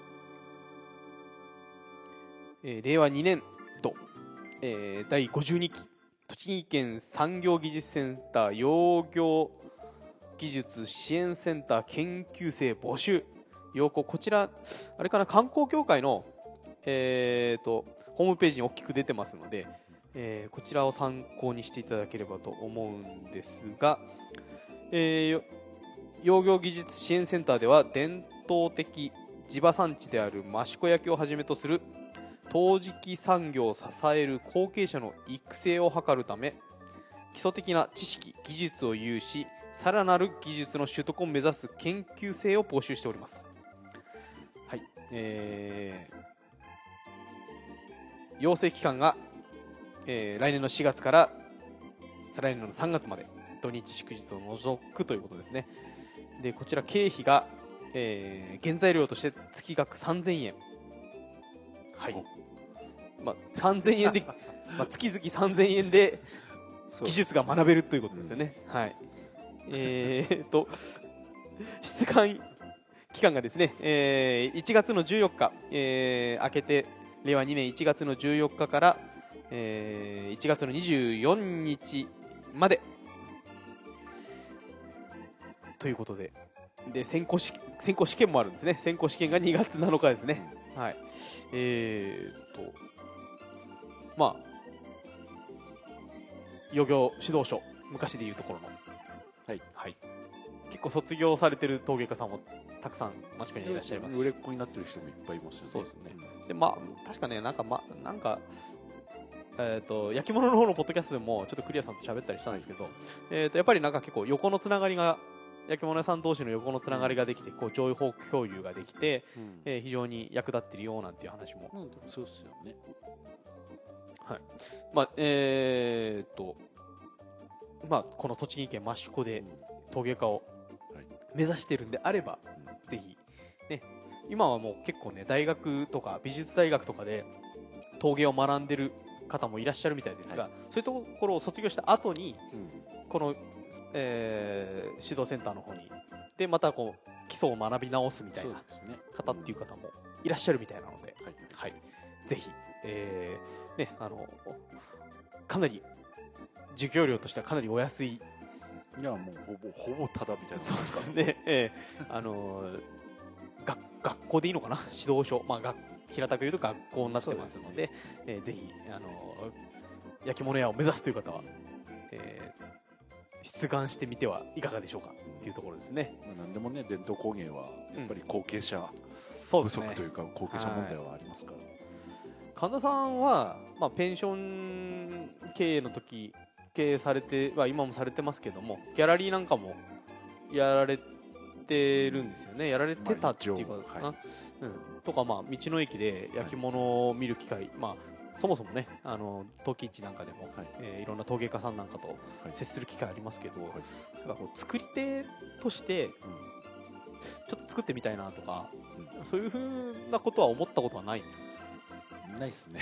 [SPEAKER 1] えー令和2年度、えー第52期栃木県産業技術センター養業技術支援センター研究生募集。要項こちらあれかな観光協会のえー、とホームページに大きく出てますので、えーこちらを参考にしていただければと思うんですが、えー養業技術支援センターでは伝統的地場産地である益子焼をはじめとする陶磁器産業を支える後継者の育成を図るため基礎的な知識技術を有しさらなる技術の習得を目指す研究生を募集しております。はいえー養成期間が、えー来年の4月から再来年の3月まで土日祝日を除くということですね。でこちら経費が、えー原材料として月額3000円。はい、まあ、3000円で、まあ、月々3000円で技術が学べるということですよね。はい。えーっと、出願期間がですね、えー1月の14日、えー明けて、令和2年1月の14日から、えー1月の24日まで、ということで、で、選考試選考試験もあるんですね。選考試験が2月7日ですね。はい。えーっと、まあ、漁業指導所昔でいうところの。
[SPEAKER 2] はい、
[SPEAKER 1] 結構卒業されてる陶芸家さんもたくさん益子にはいらっしゃいますし。
[SPEAKER 2] 売れっ子になってる人もいっぱいいますよね。
[SPEAKER 1] そうですね。でまあ確かねなんかまなんかえー、と焼き物の方のポッドキャストでもちょっとクリアさんと喋ったりしたんですけど、えー、とやっぱりなんか結構横のつながりが焼き物屋さん同士の横のつながりができてこう情報共有ができて、
[SPEAKER 2] うん。うん
[SPEAKER 1] えー非常に役立ってるよなんていう話も。
[SPEAKER 2] うんそうですよね。
[SPEAKER 1] まあえー、とまあこの栃木県益子で陶芸家を
[SPEAKER 2] はい。
[SPEAKER 1] 目指してるんであれば、
[SPEAKER 2] うん。
[SPEAKER 1] ぜひ、ね、今はもう結構ね大学とか美術大学とかで陶芸を学んでる方もいらっしゃるみたいですが、
[SPEAKER 2] は
[SPEAKER 1] そういうところを卒業した後に
[SPEAKER 2] うん。
[SPEAKER 1] この、えー指導センターの方に。でまたこう基礎を学び直すみたいな方っていう方もいらっしゃるみたいなので、
[SPEAKER 2] はい。
[SPEAKER 1] はい、ぜひ、えーね、あのかなり授業料としてはかなりお安い。
[SPEAKER 2] いやもうほぼほぼただみたいな。
[SPEAKER 1] そうですね、ええあのー学学校でいいのかな、指導書、まあ、学平たく言うと学校になってますので、えーぜひ、あのー焼き物屋を目指すという方は、えー出願してみてはいかがでしょうか？っていうところですね。
[SPEAKER 2] まあ、何でもね伝統工芸はやっぱり後継者不足というか後継者問題はありますから、
[SPEAKER 1] 神田さんは、まあ、ペンション経営の時経営されて、まあ、今もされてますけどもギャラリーなんかもやられてるんですよね。やられてたっていうかな、
[SPEAKER 2] まあ一応は
[SPEAKER 1] うん、とか、まあ、道の駅で焼き物を見る機会、まあ、そもそもねあの陶器市なんかでも、
[SPEAKER 2] はい。
[SPEAKER 1] えーいろんな陶芸家さんなんかと
[SPEAKER 2] はい。
[SPEAKER 1] 接する機会ありますけど、
[SPEAKER 2] い。
[SPEAKER 1] なんかこう作り手としてちょっと作ってみたいなとか、そういうふうなことは思ったことはないんですか？
[SPEAKER 2] うんないですね。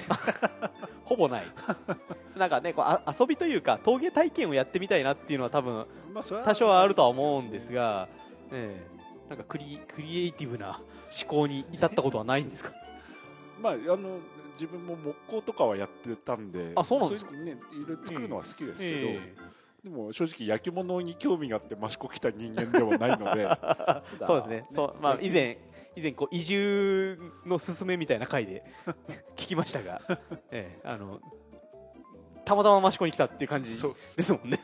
[SPEAKER 1] ほぼない。なんかねこうあ遊びというか陶芸体験をやってみたいなっていうのは多分
[SPEAKER 2] まあ
[SPEAKER 1] 多少はあるとは思うんですが、ええ。なんかクリクリエイティブな思考に至ったことはないんですか？
[SPEAKER 2] まああの自分も木工とかはやってたんで
[SPEAKER 1] あそうなんですか？
[SPEAKER 2] ねいろいろ作るのは好きですけど、
[SPEAKER 1] え
[SPEAKER 2] でも正直焼き物に興味があって益子来た人間ではないので。
[SPEAKER 1] え そうですね。そう、まあ、以前以前こう移住の勧めみたいな回で 聞きましたが、ええあのたまたま益子に来たっていう感じ
[SPEAKER 2] そうです
[SPEAKER 1] ですもんね。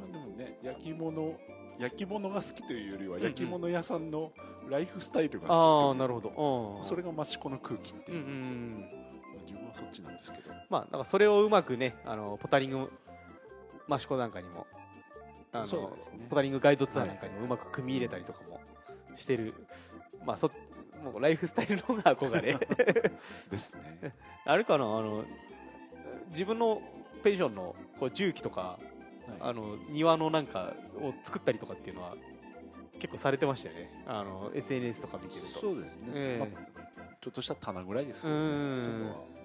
[SPEAKER 2] まあでもね焼き物焼き物が好きというよりは
[SPEAKER 1] うんうん
[SPEAKER 2] 焼き物屋さんのライフスタイルが
[SPEAKER 1] あ
[SPEAKER 2] 好きう。
[SPEAKER 1] あなるほど、うん、
[SPEAKER 2] それが益子の空気って
[SPEAKER 1] うん
[SPEAKER 2] いう。う、
[SPEAKER 1] ん
[SPEAKER 2] 自分はそっちなんですけど
[SPEAKER 1] まあだからそれをうまくねあのポタリング益子なんかにもあの
[SPEAKER 2] そうですね。
[SPEAKER 1] ポタリングガイドツアーなんかにもうまく組み入れたりとかもしてる、まあそもうライフスタイルの方が憧れ。
[SPEAKER 2] ですね。
[SPEAKER 1] あるかな？あの自分のペンションのこう重機とか
[SPEAKER 2] はい
[SPEAKER 1] あの庭のなんかを作ったりとかっていうのは結構されてましたよね。あの SNS とか見てると。
[SPEAKER 2] そうですね、
[SPEAKER 1] ええ。
[SPEAKER 2] まあ、ちょっとした棚ぐらいですけど、
[SPEAKER 1] うん。
[SPEAKER 2] ね、そこは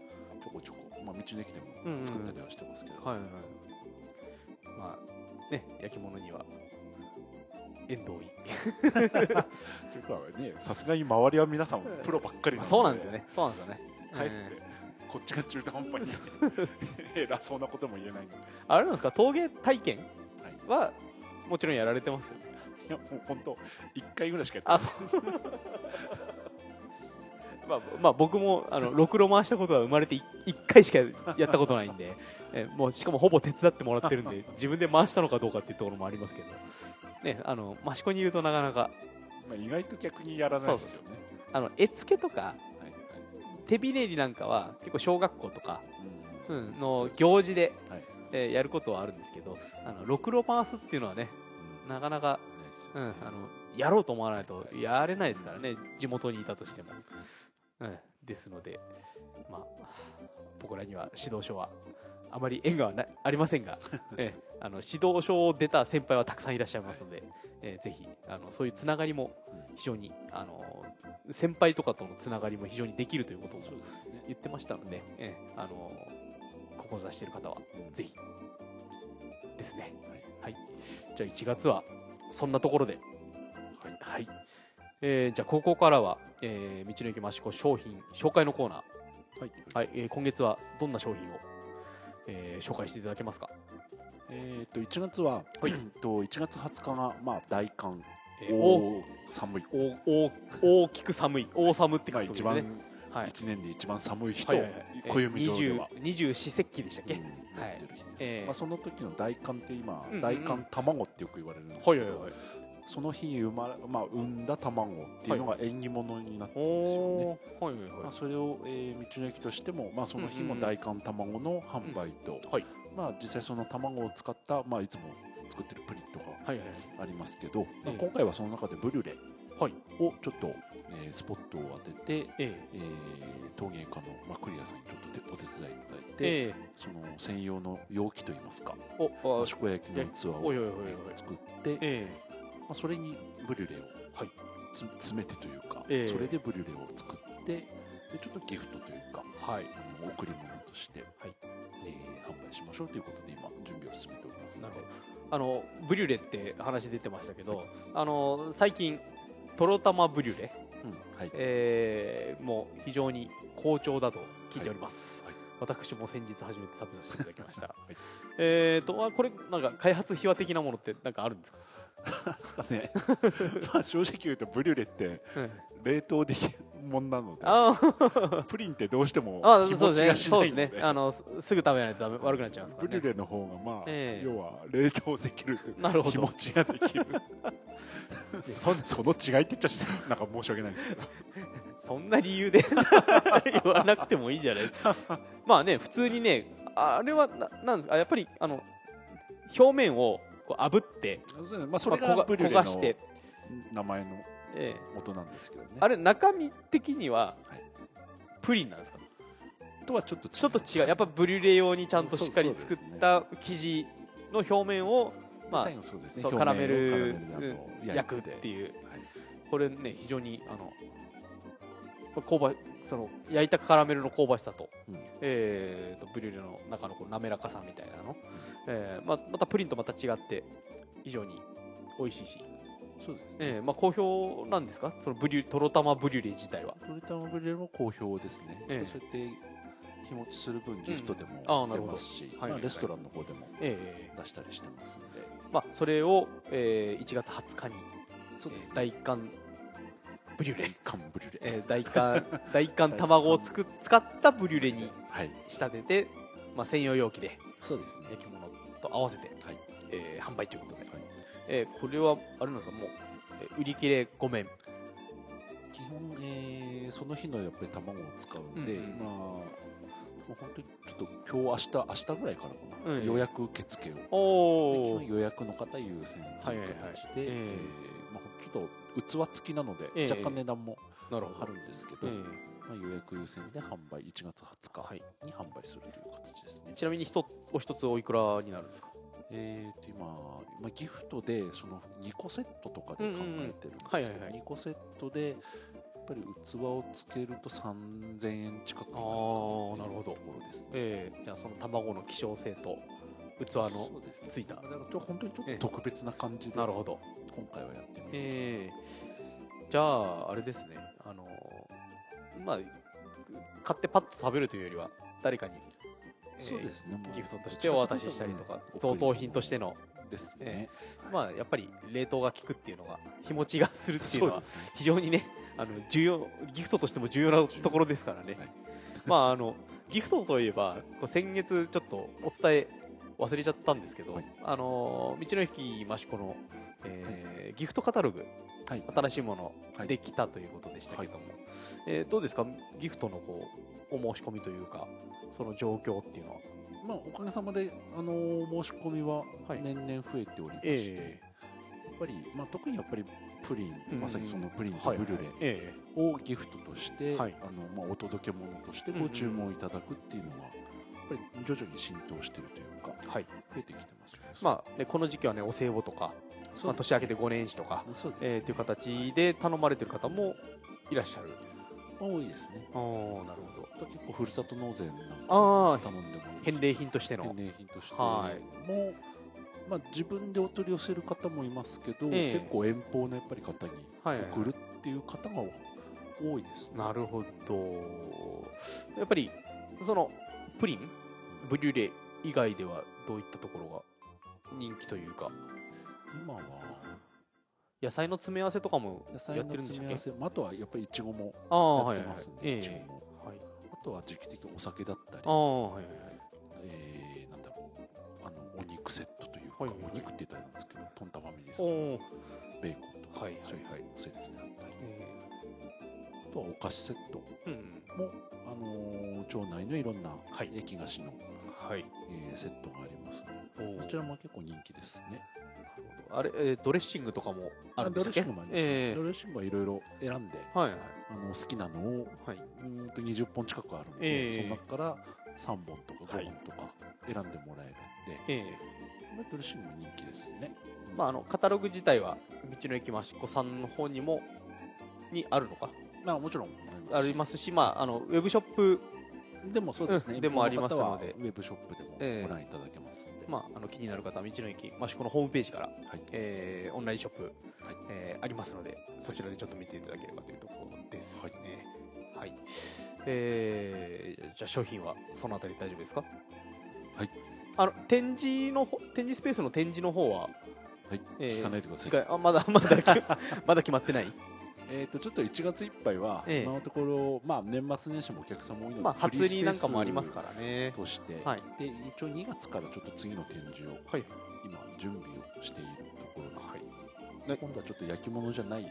[SPEAKER 2] ちょこちょこ、まあ、道の駅でも作ったりはしてますけど、
[SPEAKER 1] はいはいまあね焼き物には縁遠い。
[SPEAKER 2] というかねさすがに周りは皆さんプロばっかり
[SPEAKER 1] まあそうなんですよね。そうなんですよね。
[SPEAKER 2] かえって、
[SPEAKER 1] え
[SPEAKER 2] こっちが中途半端に。偉そうなことも言えないので、
[SPEAKER 1] あれなんですか陶芸体験
[SPEAKER 2] はい、
[SPEAKER 1] はもちろんやられてます
[SPEAKER 2] いやもう本当一回ぐらいしかやって
[SPEAKER 1] あそう。まあ、まあ僕もあのろくろ回したことは生まれて1回しかやったことないんで えもうしかもほぼ手伝ってもらってるんで自分で回したのかどうかっていうところもありますけど。ねあの益子にいるとなかなか。
[SPEAKER 2] まあ、意外と逆にやらないですよね。
[SPEAKER 1] あの絵付けとか手びねりなんかは結構小学校とか、
[SPEAKER 2] う
[SPEAKER 1] うんん、の行事で、
[SPEAKER 2] はい。
[SPEAKER 1] えーやることはあるんですけどあのろくろ回すっていうのはねなかなか、うん、あ
[SPEAKER 2] ね
[SPEAKER 1] のやろうと思わないとやれないですからね地元にいたとしても、うん、ですのでまあ僕らには指導書はあまり縁がありませんが、えーあの指導書を出た先輩はたくさんいらっしゃいますので、えーぜひあのそういうつながりも非常にあの先輩とかとのつながりも非常にできるということも言ってましたので、ええあの志している方はぜひですね。はい。じゃあ1月はそんなところで、
[SPEAKER 2] はい
[SPEAKER 1] はい。えーじゃあここからは、えー道の駅益子商品紹介のコーナー。
[SPEAKER 2] はい
[SPEAKER 1] はい。えー今月はどんな商品を、えー紹介していただけますか？
[SPEAKER 2] えっと1月は、
[SPEAKER 1] はい
[SPEAKER 2] と1月20日が、まあ、大寒
[SPEAKER 1] えーお
[SPEAKER 2] 大寒い、
[SPEAKER 1] おお大きく寒い。大寒って
[SPEAKER 2] まあ、
[SPEAKER 1] 書くと
[SPEAKER 2] 一番、
[SPEAKER 1] ね。はい。
[SPEAKER 2] 1年で一番寒い日と、暦上では、
[SPEAKER 1] 二十二十四節気でしたっけ、
[SPEAKER 2] その時の大寒って今、
[SPEAKER 1] うんうん
[SPEAKER 2] 大寒卵ってよく言われるんですけど、
[SPEAKER 1] はいはいはい。
[SPEAKER 2] その日に生ま、まあ、産んだ卵っていうのが縁起物になってるんですよね。
[SPEAKER 1] おー。はいはい
[SPEAKER 2] まあ、
[SPEAKER 1] はい。
[SPEAKER 2] それを、えー道の駅としても、まあ、その日
[SPEAKER 1] うんうんうん。
[SPEAKER 2] も大寒卵の販売と、
[SPEAKER 1] はい。
[SPEAKER 2] まあ、実際その卵を使った、まあ、いつも作ってるプリンとか
[SPEAKER 1] はいはい
[SPEAKER 2] ありますけど、まあ
[SPEAKER 1] ええ。
[SPEAKER 2] 今回はその中でブリュレ
[SPEAKER 1] はい。
[SPEAKER 2] をちょっと、えースポットを当てて、
[SPEAKER 1] え
[SPEAKER 2] え。ー陶芸家の、まあ、クリアさんにちょっとお手伝いいただいて、
[SPEAKER 1] ー、え。
[SPEAKER 2] その専用の容器といいますか
[SPEAKER 1] ー、おあ
[SPEAKER 2] 益子焼きの器を作って、
[SPEAKER 1] え
[SPEAKER 2] まあ、それにブリュレを
[SPEAKER 1] はい。
[SPEAKER 2] つ詰めてというか、
[SPEAKER 1] ええ。
[SPEAKER 2] それでブリュレを作ってでちょっとギフトというか
[SPEAKER 1] ー、はい。
[SPEAKER 2] あの贈り物として、
[SPEAKER 1] はい。
[SPEAKER 2] えー販売しましょうということで今準備を進めております
[SPEAKER 1] なるほどあのブリュレって話出てましたけど、あの最近トロタマブリュレ、
[SPEAKER 2] うんはい。
[SPEAKER 1] えーもう非常に好調だと聞いております、
[SPEAKER 2] はいはい。
[SPEAKER 1] 私も先日初めて食べさせていただきました、
[SPEAKER 2] い。
[SPEAKER 1] えーとあこれなんか開発秘話的なものってなんかあるんですか、
[SPEAKER 2] ですかね。まあ正直言うとブリュレって冷凍できるもんなのでプリンってどうしても
[SPEAKER 1] あ
[SPEAKER 2] 日持ちがしないので
[SPEAKER 1] ですね。あのすすぐ食べないと悪くなっちゃいますからね。
[SPEAKER 2] ブリュレの方がまあ、
[SPEAKER 1] ええ。
[SPEAKER 2] 要は冷凍できる
[SPEAKER 1] なるほど。
[SPEAKER 2] 日持ちができる。
[SPEAKER 1] そ
[SPEAKER 2] その違いって言っちゃなんか申し訳ないですけど。
[SPEAKER 1] そんな理由で 言わなくてもいいじゃないまあね普通にねあれはななんですか？やっぱりあの表面をこう炙って、
[SPEAKER 2] そうね。まあ、それ
[SPEAKER 1] が
[SPEAKER 2] がブリュレ
[SPEAKER 1] 焦がして。
[SPEAKER 2] の名前の
[SPEAKER 1] ええ。
[SPEAKER 2] 元なんですけどね。
[SPEAKER 1] あれ中身的には
[SPEAKER 2] はい。
[SPEAKER 1] プリンなんですか？
[SPEAKER 2] とはちょっと違う。
[SPEAKER 1] ちょっと違う。やっぱブリュレ用にちゃんとしっかり作った生地の表面を、まあ
[SPEAKER 2] 最後そうですね。
[SPEAKER 1] カラメル焼くって
[SPEAKER 2] う、
[SPEAKER 1] いう。
[SPEAKER 2] はい
[SPEAKER 1] これね非常にあのまあ香ばその焼いたカラメルの香ばしさと,、
[SPEAKER 2] うん。
[SPEAKER 1] えーとブリュレの中のこう滑らかさみたいなの、えーまあ、またプリンとまた違って非常に美味しいし、
[SPEAKER 2] そうですね。
[SPEAKER 1] えーまあ、好評なんですか？そのブリュトロタマブリュレ自体は。
[SPEAKER 2] トリタマブリュレも好評ですね、
[SPEAKER 1] ええ。
[SPEAKER 2] そうやって日持ちする分ギフトでも出ますし、
[SPEAKER 1] はい
[SPEAKER 2] まあ、レストランの方でも
[SPEAKER 1] え
[SPEAKER 2] 出したりしてますので、
[SPEAKER 1] ーまあ、それを、えー1月20日に
[SPEAKER 2] そうですね。
[SPEAKER 1] 大寒ブリュレ。
[SPEAKER 2] 大、寒ブリュレ、
[SPEAKER 1] えー大寒 大寒卵をつく使ったブリュレに
[SPEAKER 2] はい。
[SPEAKER 1] 仕立ててまあ、専用容器で
[SPEAKER 2] そうですね。
[SPEAKER 1] 焼き物と合わせて、
[SPEAKER 2] はい。
[SPEAKER 1] えー販売ということで、
[SPEAKER 2] はい
[SPEAKER 1] えーこれはあれなんですか？もう、えー売り切れ5面
[SPEAKER 2] 基本、えーその日のやっぱり卵を使うんで、
[SPEAKER 1] うんうん。
[SPEAKER 2] まあもう本当にちょっと今日明日明日ぐらいからかな、
[SPEAKER 1] うん
[SPEAKER 2] 予約受付を。基本予約の方優先という
[SPEAKER 1] はいはいはい。
[SPEAKER 2] 形で、
[SPEAKER 1] ええ。
[SPEAKER 2] えーまあ、ちょっと器付きなので、
[SPEAKER 1] ええ。
[SPEAKER 2] 若干値段も
[SPEAKER 1] なる
[SPEAKER 2] あるんですけど、
[SPEAKER 1] え
[SPEAKER 2] まあ、予約優先で販売1月20
[SPEAKER 1] はい。
[SPEAKER 2] 日に販売するという形ですね。
[SPEAKER 1] ー。ちなみに一つお一つおいくらになるんですか？
[SPEAKER 2] えー、と今、まあ、ギフトでその2個セットとかで考えてるんですけど2個セットでやっぱり器をつけると3000円近くになるところですね。
[SPEAKER 1] えーじゃあその卵の希少性と器のついた。
[SPEAKER 2] だから本当にちょっと特別な感じで
[SPEAKER 1] なるほど。
[SPEAKER 2] 今回はやってみる
[SPEAKER 1] えーじゃああれですね。あのーまあ買ってパッと食べるというよりは誰かに、えー
[SPEAKER 2] そうですね
[SPEAKER 1] ギフトとしてお渡ししたりとか
[SPEAKER 2] うん
[SPEAKER 1] 贈答品としての
[SPEAKER 2] です
[SPEAKER 1] え
[SPEAKER 2] ね。
[SPEAKER 1] まあやっぱり冷凍が効くっていうのが日持ちがするっていうのは。非常にねあの重要ギフトとしても重要なところですからね、
[SPEAKER 2] はい
[SPEAKER 1] まああのギフトといえば先月ちょっとお伝え忘れちゃったんですけど、
[SPEAKER 2] はい
[SPEAKER 1] あの道の駅益子の、えーギフトカタログ
[SPEAKER 2] はい。
[SPEAKER 1] 新しいもの
[SPEAKER 2] はい。
[SPEAKER 1] できたということでしたけども、えーどうですか？ギフトのこうお申し込みというかその状況っていうのは。
[SPEAKER 2] まあおかげさまであのー申し込みは
[SPEAKER 1] はい。
[SPEAKER 2] 年々増えておりまして、
[SPEAKER 1] え
[SPEAKER 2] やっぱりまあ特にやっぱりプリン、
[SPEAKER 1] うん。
[SPEAKER 2] まさにそのプリンと
[SPEAKER 1] はい
[SPEAKER 2] ブリュレ
[SPEAKER 1] え
[SPEAKER 2] をギフトとして、
[SPEAKER 1] はい。
[SPEAKER 2] あのまあ、お届け物としてご注文いただくっていうのは、やっぱり徐々に浸透してるというか、
[SPEAKER 1] えはい。
[SPEAKER 2] 増えてきてますよね。
[SPEAKER 1] まあ、でこの時期はねお歳暮とか、まあ、年明けて5年始とか、えーという形で頼まれてる方もいらっしゃる。
[SPEAKER 2] 多いですね。
[SPEAKER 1] ああなるほど。
[SPEAKER 2] 結構ふるさと納税なんか頼んでも
[SPEAKER 1] 返礼品としての。
[SPEAKER 2] 返礼品として。
[SPEAKER 1] は
[SPEAKER 2] も、まあ、自分でお取り寄せる方もいますけど、
[SPEAKER 1] ええ。
[SPEAKER 2] 結構遠方のやっぱり方に
[SPEAKER 1] はいはい。はい
[SPEAKER 2] 送るっていう方が多いですね。
[SPEAKER 1] なるほど。やっぱりそのプリン？ブリュレ以外ではどういったところが人気というか？
[SPEAKER 2] 今は？
[SPEAKER 1] 野菜の詰め合わせとかもやってるんでし
[SPEAKER 2] 詰め合わせ、
[SPEAKER 1] たっけ
[SPEAKER 2] まあ、あとはやっぱりいちごもやってます。んで、いち
[SPEAKER 1] え
[SPEAKER 2] ごも
[SPEAKER 1] えはい
[SPEAKER 2] あとは時期的にお酒だったり。
[SPEAKER 1] あ、あはいはいはい。
[SPEAKER 2] えーなんだろう。あのお肉セットというか、
[SPEAKER 1] はいはいはい。
[SPEAKER 2] お肉って言ったらなんですけどトンタファミリーさ
[SPEAKER 1] お
[SPEAKER 2] ん
[SPEAKER 1] お
[SPEAKER 2] ベーコンとか、
[SPEAKER 1] はいはい。はい
[SPEAKER 2] そういうセットであったり。
[SPEAKER 1] え
[SPEAKER 2] あとはお菓子セット
[SPEAKER 1] えうん。
[SPEAKER 2] も、あのー町内のいろんな
[SPEAKER 1] はい。
[SPEAKER 2] 焼き菓子の、
[SPEAKER 1] はい。
[SPEAKER 2] えーセットがありますこちらも結構人気ですね。
[SPEAKER 1] あれ、えードレッシングとかもあるんで
[SPEAKER 2] ド
[SPEAKER 1] したっけ
[SPEAKER 2] レッシングもあります、
[SPEAKER 1] ええ。
[SPEAKER 2] ドレッシングはいろいろ選んで
[SPEAKER 1] はいはい。
[SPEAKER 2] あの好きなのを
[SPEAKER 1] はい。
[SPEAKER 2] うーんと20本近くあるので、
[SPEAKER 1] ええ。
[SPEAKER 2] その中から3本とか
[SPEAKER 1] はい。
[SPEAKER 2] 5本とか選んでもらえるんで、
[SPEAKER 1] え
[SPEAKER 2] まあドレッシングも人気ですね。
[SPEAKER 1] えまあ、あの、カタログ自体は、道の駅益子さんの方にも、にあるのか？
[SPEAKER 2] まあもちろん
[SPEAKER 1] ありますし、まあ、あの、ウェブショップ、
[SPEAKER 2] でもそうですね、
[SPEAKER 1] うん。でもありますので。
[SPEAKER 2] ウェブショップでも
[SPEAKER 1] ええ。
[SPEAKER 2] ご覧いただけますんで、
[SPEAKER 1] まあ、あの、気になる方は、道の駅益子のホームページから、
[SPEAKER 2] はい。
[SPEAKER 1] えーオンラインショップ、
[SPEAKER 2] はい。
[SPEAKER 1] えーありますので、そちらでちょっと見ていただければというところです
[SPEAKER 2] はい。
[SPEAKER 1] ね。はい。えーじゃあ商品はそのあたり大丈夫ですか？
[SPEAKER 2] はい。
[SPEAKER 1] あの、展示のほ、展示スペースの展示の方は、
[SPEAKER 2] はい。
[SPEAKER 1] えー
[SPEAKER 2] 聞かないでください。
[SPEAKER 1] あまだ、まだき、まだ決まってない？
[SPEAKER 2] えー、とちょっと1月いっぱいは、
[SPEAKER 1] ええ
[SPEAKER 2] 今のところ、まあ、年末年始もお客様多いので、
[SPEAKER 1] まあ、初売りなんかもあります
[SPEAKER 2] ら
[SPEAKER 1] からね。
[SPEAKER 2] として、
[SPEAKER 1] はい
[SPEAKER 2] で一応2月からちょっと次の展示を
[SPEAKER 1] はい。
[SPEAKER 2] 今準備をしているところで、
[SPEAKER 1] はい。
[SPEAKER 2] で今度はちょっと焼き物じゃない。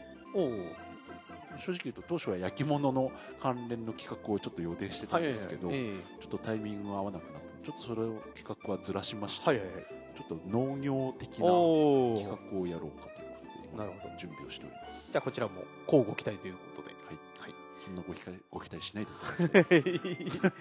[SPEAKER 2] 正直言うと当初は焼き物の関連の企画をちょっと予定してたんですけど、
[SPEAKER 1] え
[SPEAKER 2] ちょっとタイミングが合わなくなってちょっとそれを企画はずらしまして、
[SPEAKER 1] はいはいはい。
[SPEAKER 2] ちょっと農業的な。企画をやろうかと
[SPEAKER 1] なるほど。
[SPEAKER 2] 準備をしております。
[SPEAKER 1] じゃあこちらも交互期待ということで。
[SPEAKER 2] はい。
[SPEAKER 1] はい。
[SPEAKER 2] そんなご期待ご期待しないで。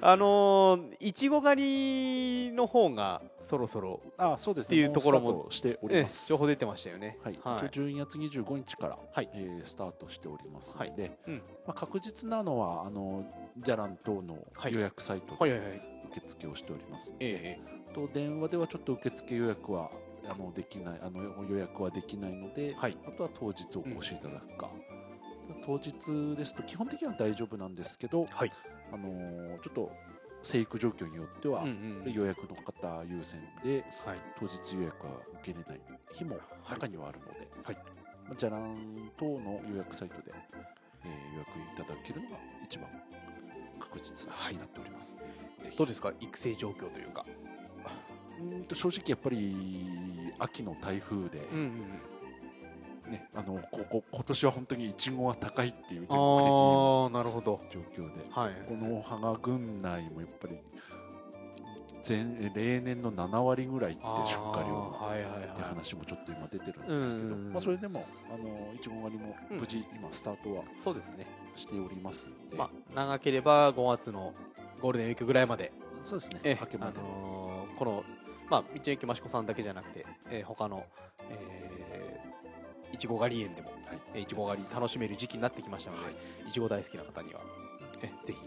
[SPEAKER 1] あのー、いちご狩りの方がそろそろ、
[SPEAKER 2] あそうですね。
[SPEAKER 1] っていうところも
[SPEAKER 2] うスタートしており
[SPEAKER 1] え
[SPEAKER 2] ます。
[SPEAKER 1] 情報出てましたよね。
[SPEAKER 2] はい、
[SPEAKER 1] はい。
[SPEAKER 2] 一応12月25日から、
[SPEAKER 1] はい。
[SPEAKER 2] えースタートしておりますので、
[SPEAKER 1] はい。うん。
[SPEAKER 2] まあ、確実なのはあのじゃらん等の
[SPEAKER 1] はい。
[SPEAKER 2] 予約サイトで
[SPEAKER 1] はいはいはい。
[SPEAKER 2] 受付をしておりますので、
[SPEAKER 1] え。
[SPEAKER 2] と電話ではちょっと受付予約はあのできないあの予約はできないので、
[SPEAKER 1] えはい。
[SPEAKER 2] あとは当日お越しいただくか、当日ですと基本的には大丈夫なんですけど、
[SPEAKER 1] はい。
[SPEAKER 2] あのーちょっと生育状況によっては、
[SPEAKER 1] うんうん
[SPEAKER 2] 予約の方優先で
[SPEAKER 1] はい。
[SPEAKER 2] 当日予約は受けれない日も中にはあるので、
[SPEAKER 1] はい。
[SPEAKER 2] まあじゃらん等の予約サイトで、えー予約いただけるのが一番確祝日になっております、ぜひ。
[SPEAKER 1] どうですか？育成状況というか
[SPEAKER 2] うーんと正直やっぱり秋の台風で、
[SPEAKER 1] うんうん
[SPEAKER 2] ねあのここ今年は本当にいちごは高いっていう全国的
[SPEAKER 1] なるほど。
[SPEAKER 2] 状況で
[SPEAKER 1] はい。
[SPEAKER 2] この芳賀郡内もやっぱり前例年の7割ぐらいって出荷量って
[SPEAKER 1] は
[SPEAKER 2] 話もちょっと今出てるんですけど、まあ、それでもあのいちご狩りも無事今スタートはい
[SPEAKER 1] そうですね。
[SPEAKER 2] しておりますんで、
[SPEAKER 1] まあ長ければ5月のゴールデンウィークぐらいまで
[SPEAKER 2] そうですね
[SPEAKER 1] え
[SPEAKER 2] 明けまで、
[SPEAKER 1] あのーこの、まあ、道の駅益子さんだけじゃなくて、えー他の、えーいちご狩り園でも、
[SPEAKER 2] はい。
[SPEAKER 1] えーいちご狩り楽しめる時期になってきましたので、
[SPEAKER 2] はい。
[SPEAKER 1] い、ちご大好きな方には、えぜひ、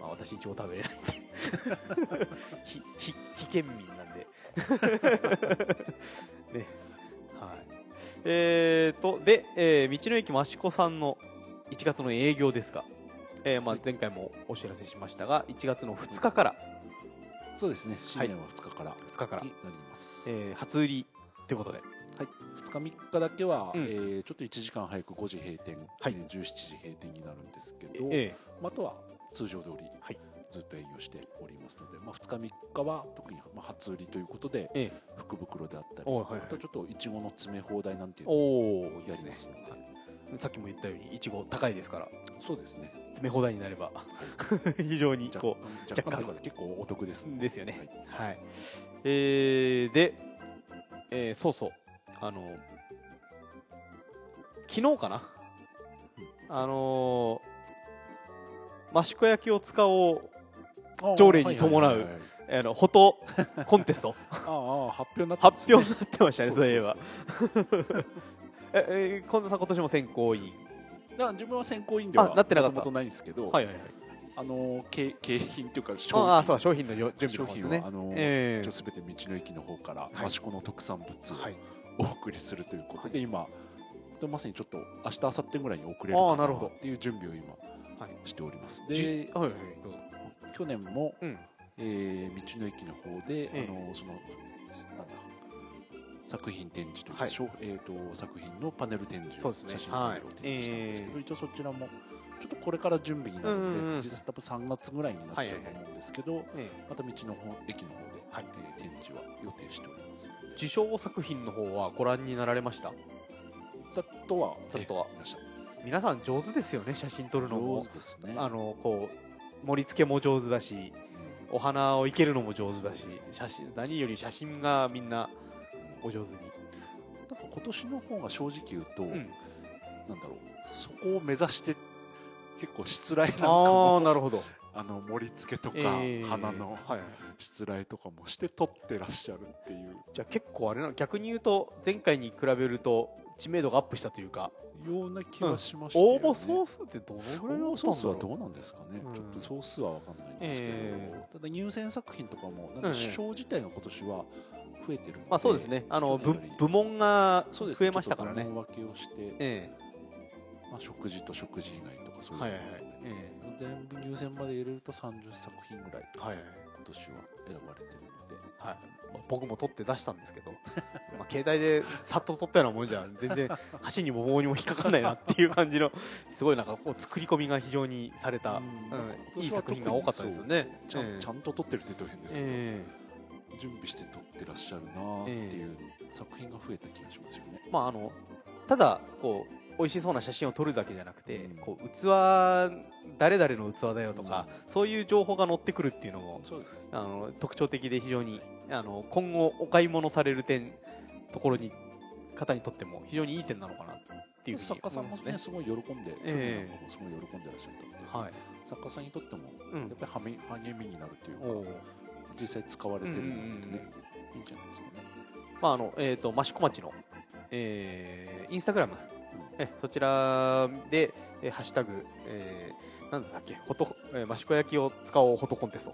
[SPEAKER 1] まあ、私いちご食べれないんで。非県民なんで。ね。はい。えー、とで、えー道の駅益子さんの1月の営業ですが、えーまあ、前回もお知らせしましたが1月の2日から
[SPEAKER 2] そうですね。新年は2日からに
[SPEAKER 1] 2日から。
[SPEAKER 2] なります、
[SPEAKER 1] えー初売りということで、
[SPEAKER 2] はい、2日3日だけは、
[SPEAKER 1] うん。
[SPEAKER 2] えーちょっと1時間早く5時閉店、
[SPEAKER 1] はい。
[SPEAKER 2] えー17時閉店になるんですけ
[SPEAKER 1] え
[SPEAKER 2] ど、
[SPEAKER 1] え
[SPEAKER 2] まあ、あとは通常通り
[SPEAKER 1] はい。
[SPEAKER 2] ずっと営業しておりますので、まあ、2日3日は特にまあ初売りということで
[SPEAKER 1] ええ。
[SPEAKER 2] 福袋であったり、
[SPEAKER 1] おはいはい
[SPEAKER 2] あとちょっといちごの詰め放題なんていうのをやりますので、
[SPEAKER 1] さっきも言ったようにいちご高いですから。
[SPEAKER 2] そうですね。
[SPEAKER 1] 詰め放題になれば。非常に
[SPEAKER 2] 若
[SPEAKER 1] こ
[SPEAKER 2] 干若干。結構お得ですね。
[SPEAKER 1] ですよね。
[SPEAKER 2] はい。
[SPEAKER 1] はい、えー、で、えーそうそう。あの昨日かな、あのー、益子焼を使おう。条例に伴う
[SPEAKER 2] はいはいはいはい。
[SPEAKER 1] あのフォトコンテスト。
[SPEAKER 2] ああ発表になってね。
[SPEAKER 1] 発表になってましたねそういえばええー近藤さん今年も選考委員。
[SPEAKER 2] だ自分は選考委員では
[SPEAKER 1] あなってなかった。
[SPEAKER 2] もとないんですけど、
[SPEAKER 1] はいはいはい。
[SPEAKER 2] あの景景品というか商品。
[SPEAKER 1] ああそうだ商品のよ準備の方ですね。
[SPEAKER 2] 商品はあの
[SPEAKER 1] え
[SPEAKER 2] 一応すべて道の駅の方から
[SPEAKER 1] はい。
[SPEAKER 2] 益子の特産物を
[SPEAKER 1] はい。
[SPEAKER 2] お送りするということで、今まさにちょっと明日明後日ぐらいに送れるかなっていう準備を今
[SPEAKER 1] はい。
[SPEAKER 2] しております。
[SPEAKER 1] じ
[SPEAKER 2] で
[SPEAKER 1] はいはい。
[SPEAKER 2] 去年も、
[SPEAKER 1] うん。
[SPEAKER 2] えー道の駅の方で、
[SPEAKER 1] ええ。
[SPEAKER 2] あのそのなんだ作品展示というか、
[SPEAKER 1] はい。
[SPEAKER 2] えー、と作品のパネル展示
[SPEAKER 1] そうですね。
[SPEAKER 2] 写真パネルを展示したんですけど、
[SPEAKER 1] はい。
[SPEAKER 2] 一応そちらもちょっとこれから準備になるので、
[SPEAKER 1] うんうんうん。
[SPEAKER 2] 実際多分3月ぐらいになっちゃうと思うんですけど、
[SPEAKER 1] え
[SPEAKER 2] また道の方駅の方で、
[SPEAKER 1] はい。
[SPEAKER 2] えー展示は予定しております
[SPEAKER 1] え受賞作品の方はご覧になられました？
[SPEAKER 2] ざっとは
[SPEAKER 1] ざっとは。皆さん上手ですよね写真撮るの
[SPEAKER 2] 上
[SPEAKER 1] も
[SPEAKER 2] 手ですね。
[SPEAKER 1] あのこう盛り付けも上手だしお花を生けるのも上手だし写真何より写真がみんなお上手に、
[SPEAKER 2] なんか今年の方が正直言うと、
[SPEAKER 1] うん、
[SPEAKER 2] なんだろうそこを目指して結構しつらいなんか
[SPEAKER 1] ああ
[SPEAKER 2] も
[SPEAKER 1] なるほど。
[SPEAKER 2] あの盛り付けとか、
[SPEAKER 1] えー
[SPEAKER 2] 花の
[SPEAKER 1] はいはい。
[SPEAKER 2] しつらいとかもして撮ってらっしゃるっていう。
[SPEAKER 1] じゃあ結構あれな逆に言うと前回に比べると知名度がアップしたというか。
[SPEAKER 2] ような気はしましたよね、
[SPEAKER 1] 応募総数ってどのぐらいだ
[SPEAKER 2] 応募
[SPEAKER 1] ったんだろう
[SPEAKER 2] 総数はどうなんですかね、
[SPEAKER 1] うん。
[SPEAKER 2] ちょっと総数は分かんないんですけど、
[SPEAKER 1] え
[SPEAKER 2] ただ入選作品とかもなんか賞自体が今年は増えてるので、
[SPEAKER 1] まあそうですね。あの部門が増えましたからね。
[SPEAKER 2] 分けをして、
[SPEAKER 1] え
[SPEAKER 2] まあ、食事と食事以外とかそういうの
[SPEAKER 1] はいはいはい。え
[SPEAKER 2] 全部入選まで入れると30作品ぐらい
[SPEAKER 1] えはいはい。
[SPEAKER 2] 今年は選ばれてるので。
[SPEAKER 1] はい。まあ僕も撮って出したんですけどまあ携帯でさっと撮ったようなもんじゃ全然箸にも棒にも引っかかんないなっていう感じのすごいなんかこう作り込みが非常にされた、
[SPEAKER 2] うん。
[SPEAKER 1] うんいい作品が多かったですよね。
[SPEAKER 2] ちゃん,、と撮ってるって言うと変ですけど、
[SPEAKER 1] え
[SPEAKER 2] 準備して撮ってらっしゃるなっていう作品が増えた気がしますよね。
[SPEAKER 1] えまああのただこう美味しそうな写真を撮るだけじゃなくて、
[SPEAKER 2] うん。
[SPEAKER 1] こう器誰々の器だよとか、そういう情報が載ってくるっていうのもあの特徴的で非常にあの今後お買い物される点ところに方にとっても非常にいい点なのかなっていうふうに
[SPEAKER 2] 作家さんもねすごい喜んで、
[SPEAKER 1] ええ。
[SPEAKER 2] なんかもすごい喜んでらっしゃったので、
[SPEAKER 1] はい。
[SPEAKER 2] 作家さんにとっても
[SPEAKER 1] うん。
[SPEAKER 2] やっぱり励みになるというか、実際使われてるのってね、いいんじゃないですかね。
[SPEAKER 1] まああのえっ、と益子町の、えーインスタグラム、えそちらで、えーハッシュタグ、えーなんだっけフォト、えー、益子焼きを使おうフォトコンテスト、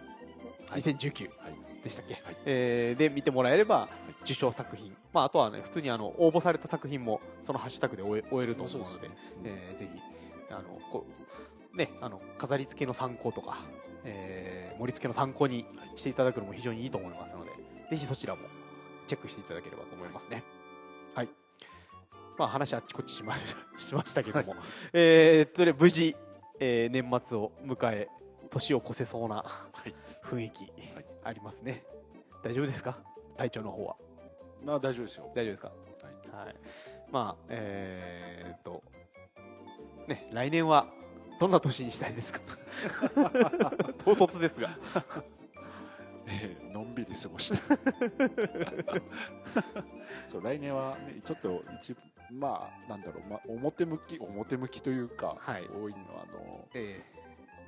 [SPEAKER 2] はい。
[SPEAKER 1] 2019
[SPEAKER 2] はい。
[SPEAKER 1] でしたっけ、
[SPEAKER 2] はい。
[SPEAKER 1] えーで見てもらえれば受賞作品、まああとはね普通にあの応募された作品もそのハッシュタグで終え終えると思うので、えーぜひあのこうねあの飾り付けの参考とか、えー盛り付けの参考にしていただくのも非常にいいと思いますので、ぜひそちらもチェックしていただければと思いますね。はい。まあ話あっちこっちしま しましたけども、えーっとね無事、えー年末を迎え年を越せそうな
[SPEAKER 2] はい。
[SPEAKER 1] 雰囲気
[SPEAKER 2] はい。
[SPEAKER 1] ありますね、大丈夫ですか？体調の方は。
[SPEAKER 2] まあ大丈夫ですよ。
[SPEAKER 1] 大丈夫ですか？
[SPEAKER 2] はい。
[SPEAKER 1] はい。まあえー、っとね来年はどんな年にしたいですか？唐突ですが。
[SPEAKER 2] えーのんびり過ごして。そう来年は、ね、ちょっと一まあなんだろう、まあ、表向き表向きというか、
[SPEAKER 1] はい。
[SPEAKER 2] 多いのはあの
[SPEAKER 1] え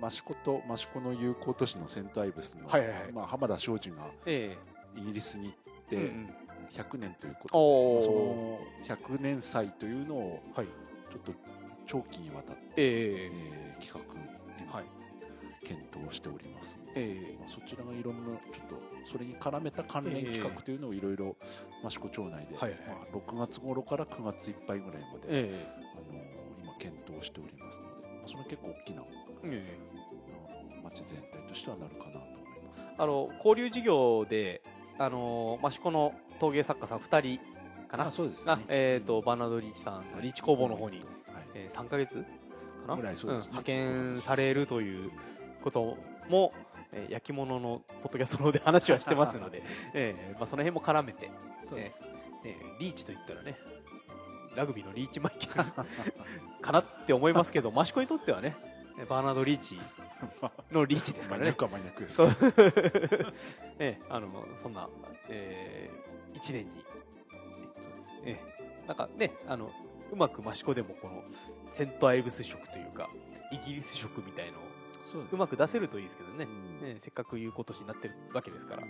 [SPEAKER 2] 益子と益子の友好都市のセントアイブスの、
[SPEAKER 1] はいはいはい。
[SPEAKER 2] まあ、浜田庄司が
[SPEAKER 1] ええ。
[SPEAKER 2] イギリスに行っ
[SPEAKER 1] え
[SPEAKER 2] て
[SPEAKER 1] うんうん。
[SPEAKER 2] 100年ということ
[SPEAKER 1] お
[SPEAKER 2] で、そ
[SPEAKER 1] お
[SPEAKER 2] の100年祭というのを
[SPEAKER 1] はい。
[SPEAKER 2] ちょっと長期にわたって、
[SPEAKER 1] え
[SPEAKER 2] え。ー企画今、
[SPEAKER 1] はい
[SPEAKER 2] 検討しております。
[SPEAKER 1] ええ。
[SPEAKER 2] まあ、そちらがいろんなちょっとそれに絡めた関連企画というのをいろいろ益子町内で、
[SPEAKER 1] はいはい。
[SPEAKER 2] まあ、6月頃から9月いっぱいぐらいまで、
[SPEAKER 1] え
[SPEAKER 2] あの今検討しておりますので、まあ、それは結構大きな、
[SPEAKER 1] ええ。
[SPEAKER 2] あの町全体としてはなるかなと思います。
[SPEAKER 1] あの交流事業であの益子の陶芸作家さん2人かな？
[SPEAKER 2] あそうですね。
[SPEAKER 1] あえー、とバーナード・リーチさんのリーチ工房の方に、
[SPEAKER 2] はい。
[SPEAKER 1] えー3ヶ月かな？
[SPEAKER 2] ぐらいそう
[SPEAKER 1] ん派遣されるということも、えー焼き物のポッドキャストの方で話はしてますので、えーまあ、その辺も絡めて、
[SPEAKER 2] そうです。
[SPEAKER 1] えーリーチといったらねラグビーのリーチマイケル かなって思いますけど 益子にとってはねバーナード・リーチのリーチですからね。
[SPEAKER 2] マニアックはマニアックです
[SPEAKER 1] そう、ええ、あのそんな、えー、1年に、ええ、なんかねあのうまく益子でもこのセントアイブス色というかイギリス色みたいのを
[SPEAKER 2] そう
[SPEAKER 1] まく出せるといいですけどね、
[SPEAKER 2] うん。
[SPEAKER 1] ええせっかくいう今年になってるわけですから、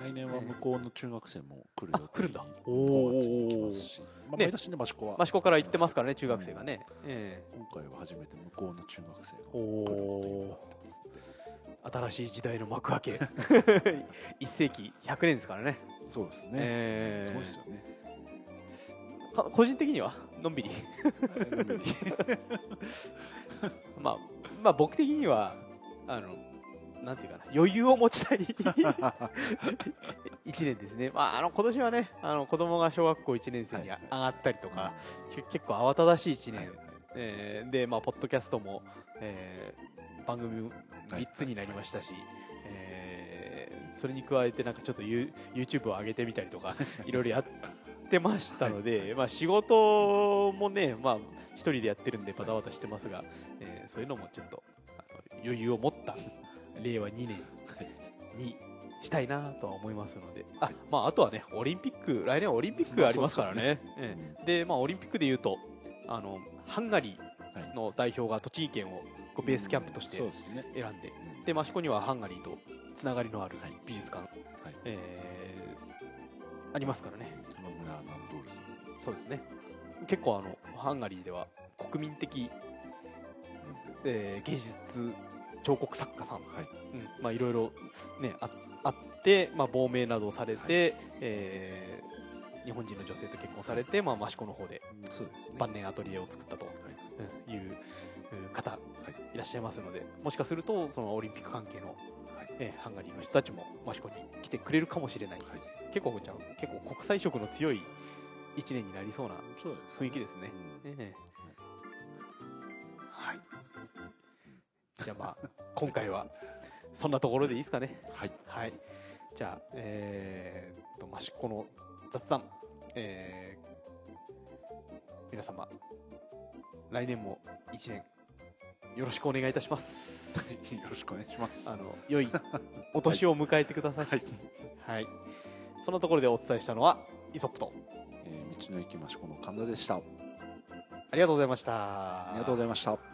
[SPEAKER 2] 来年は向こうの中学生も来る予
[SPEAKER 1] あ来るんだ。
[SPEAKER 2] 定に5月に来ますし、まあ、
[SPEAKER 1] ね
[SPEAKER 2] 毎年ね益子は。
[SPEAKER 1] 益子から行ってますからね中学生がね、え
[SPEAKER 2] 今回は初めて向こうの中学生が来る
[SPEAKER 1] 新しい時代の幕開け。1世紀100年ですからね、
[SPEAKER 2] そうですね、
[SPEAKER 1] ええ。
[SPEAKER 2] すごいですよね。
[SPEAKER 1] か個人的には？のんびり。
[SPEAKER 2] のんびり。
[SPEAKER 1] まあ、まあ僕的にはあのなんていうかな余裕を持ちたい 一年ですね、まあ、あの今年はねあの子供が小学校1年生に上
[SPEAKER 2] はい。
[SPEAKER 1] がったりとか、け結構慌ただしい1年、
[SPEAKER 2] はいはい
[SPEAKER 1] えーでまあポッドキャストも、えー番組3つになりましたし、えーそれに加えてなんかちょっとユ YouTube を上げてみたりとか いろいろやってましたので、まあ、仕事もね、まあ、一人でやってるんでバタバタしてますが、えーそういうのもちょっと余裕を持った令和2年にしたいなとは思いますので、あまあ、あとはねオリンピック来年はオリンピックありますからね。ええ。で、まあ、オリンピックでいうとあのハンガリ
[SPEAKER 2] はい。
[SPEAKER 1] ーの代表が栃木県をベースキャンプとして選んで、で益子にはハンガリーとつながりのある
[SPEAKER 2] はい。
[SPEAKER 1] 美術館、
[SPEAKER 2] はい。
[SPEAKER 1] えーありますからね。
[SPEAKER 2] 島村ナンドールさん。
[SPEAKER 1] そうですね。結構あのハンガリーでは国民的、えー芸術彫刻作家さん、
[SPEAKER 2] はい。
[SPEAKER 1] うん。まあいろいろねああって、まあ亡命などをされて、えー日本人の女性と結婚されて、まあ益子の方で
[SPEAKER 2] そうですね。
[SPEAKER 1] 晩年アトリエを作ったと
[SPEAKER 2] はい。
[SPEAKER 1] うんいううん方いらっしゃいますので、もしかするとそのオリンピック関係の、
[SPEAKER 2] はい。
[SPEAKER 1] えーハンガリーの人たちも益子に来てくれるかもしれない。
[SPEAKER 2] はい
[SPEAKER 1] 結構じゃあ結構国際色の強い一年になりそうな雰囲気ですね。
[SPEAKER 2] うん
[SPEAKER 1] ええはい。じゃあまあ今回はそんなところでいいですかね。
[SPEAKER 2] はい
[SPEAKER 1] はい。じゃあえー、っと益子の雑談、えー、皆様来年も一年よろしくお願いいたします。
[SPEAKER 2] よろしくお願いします
[SPEAKER 1] あの良いお年を迎えてください。
[SPEAKER 2] はい、
[SPEAKER 1] はい。そんなところでお伝えしたのはイソップと。
[SPEAKER 2] えー道の駅益子の神田でした。あ
[SPEAKER 1] ありがとうございました。
[SPEAKER 2] りがとうございました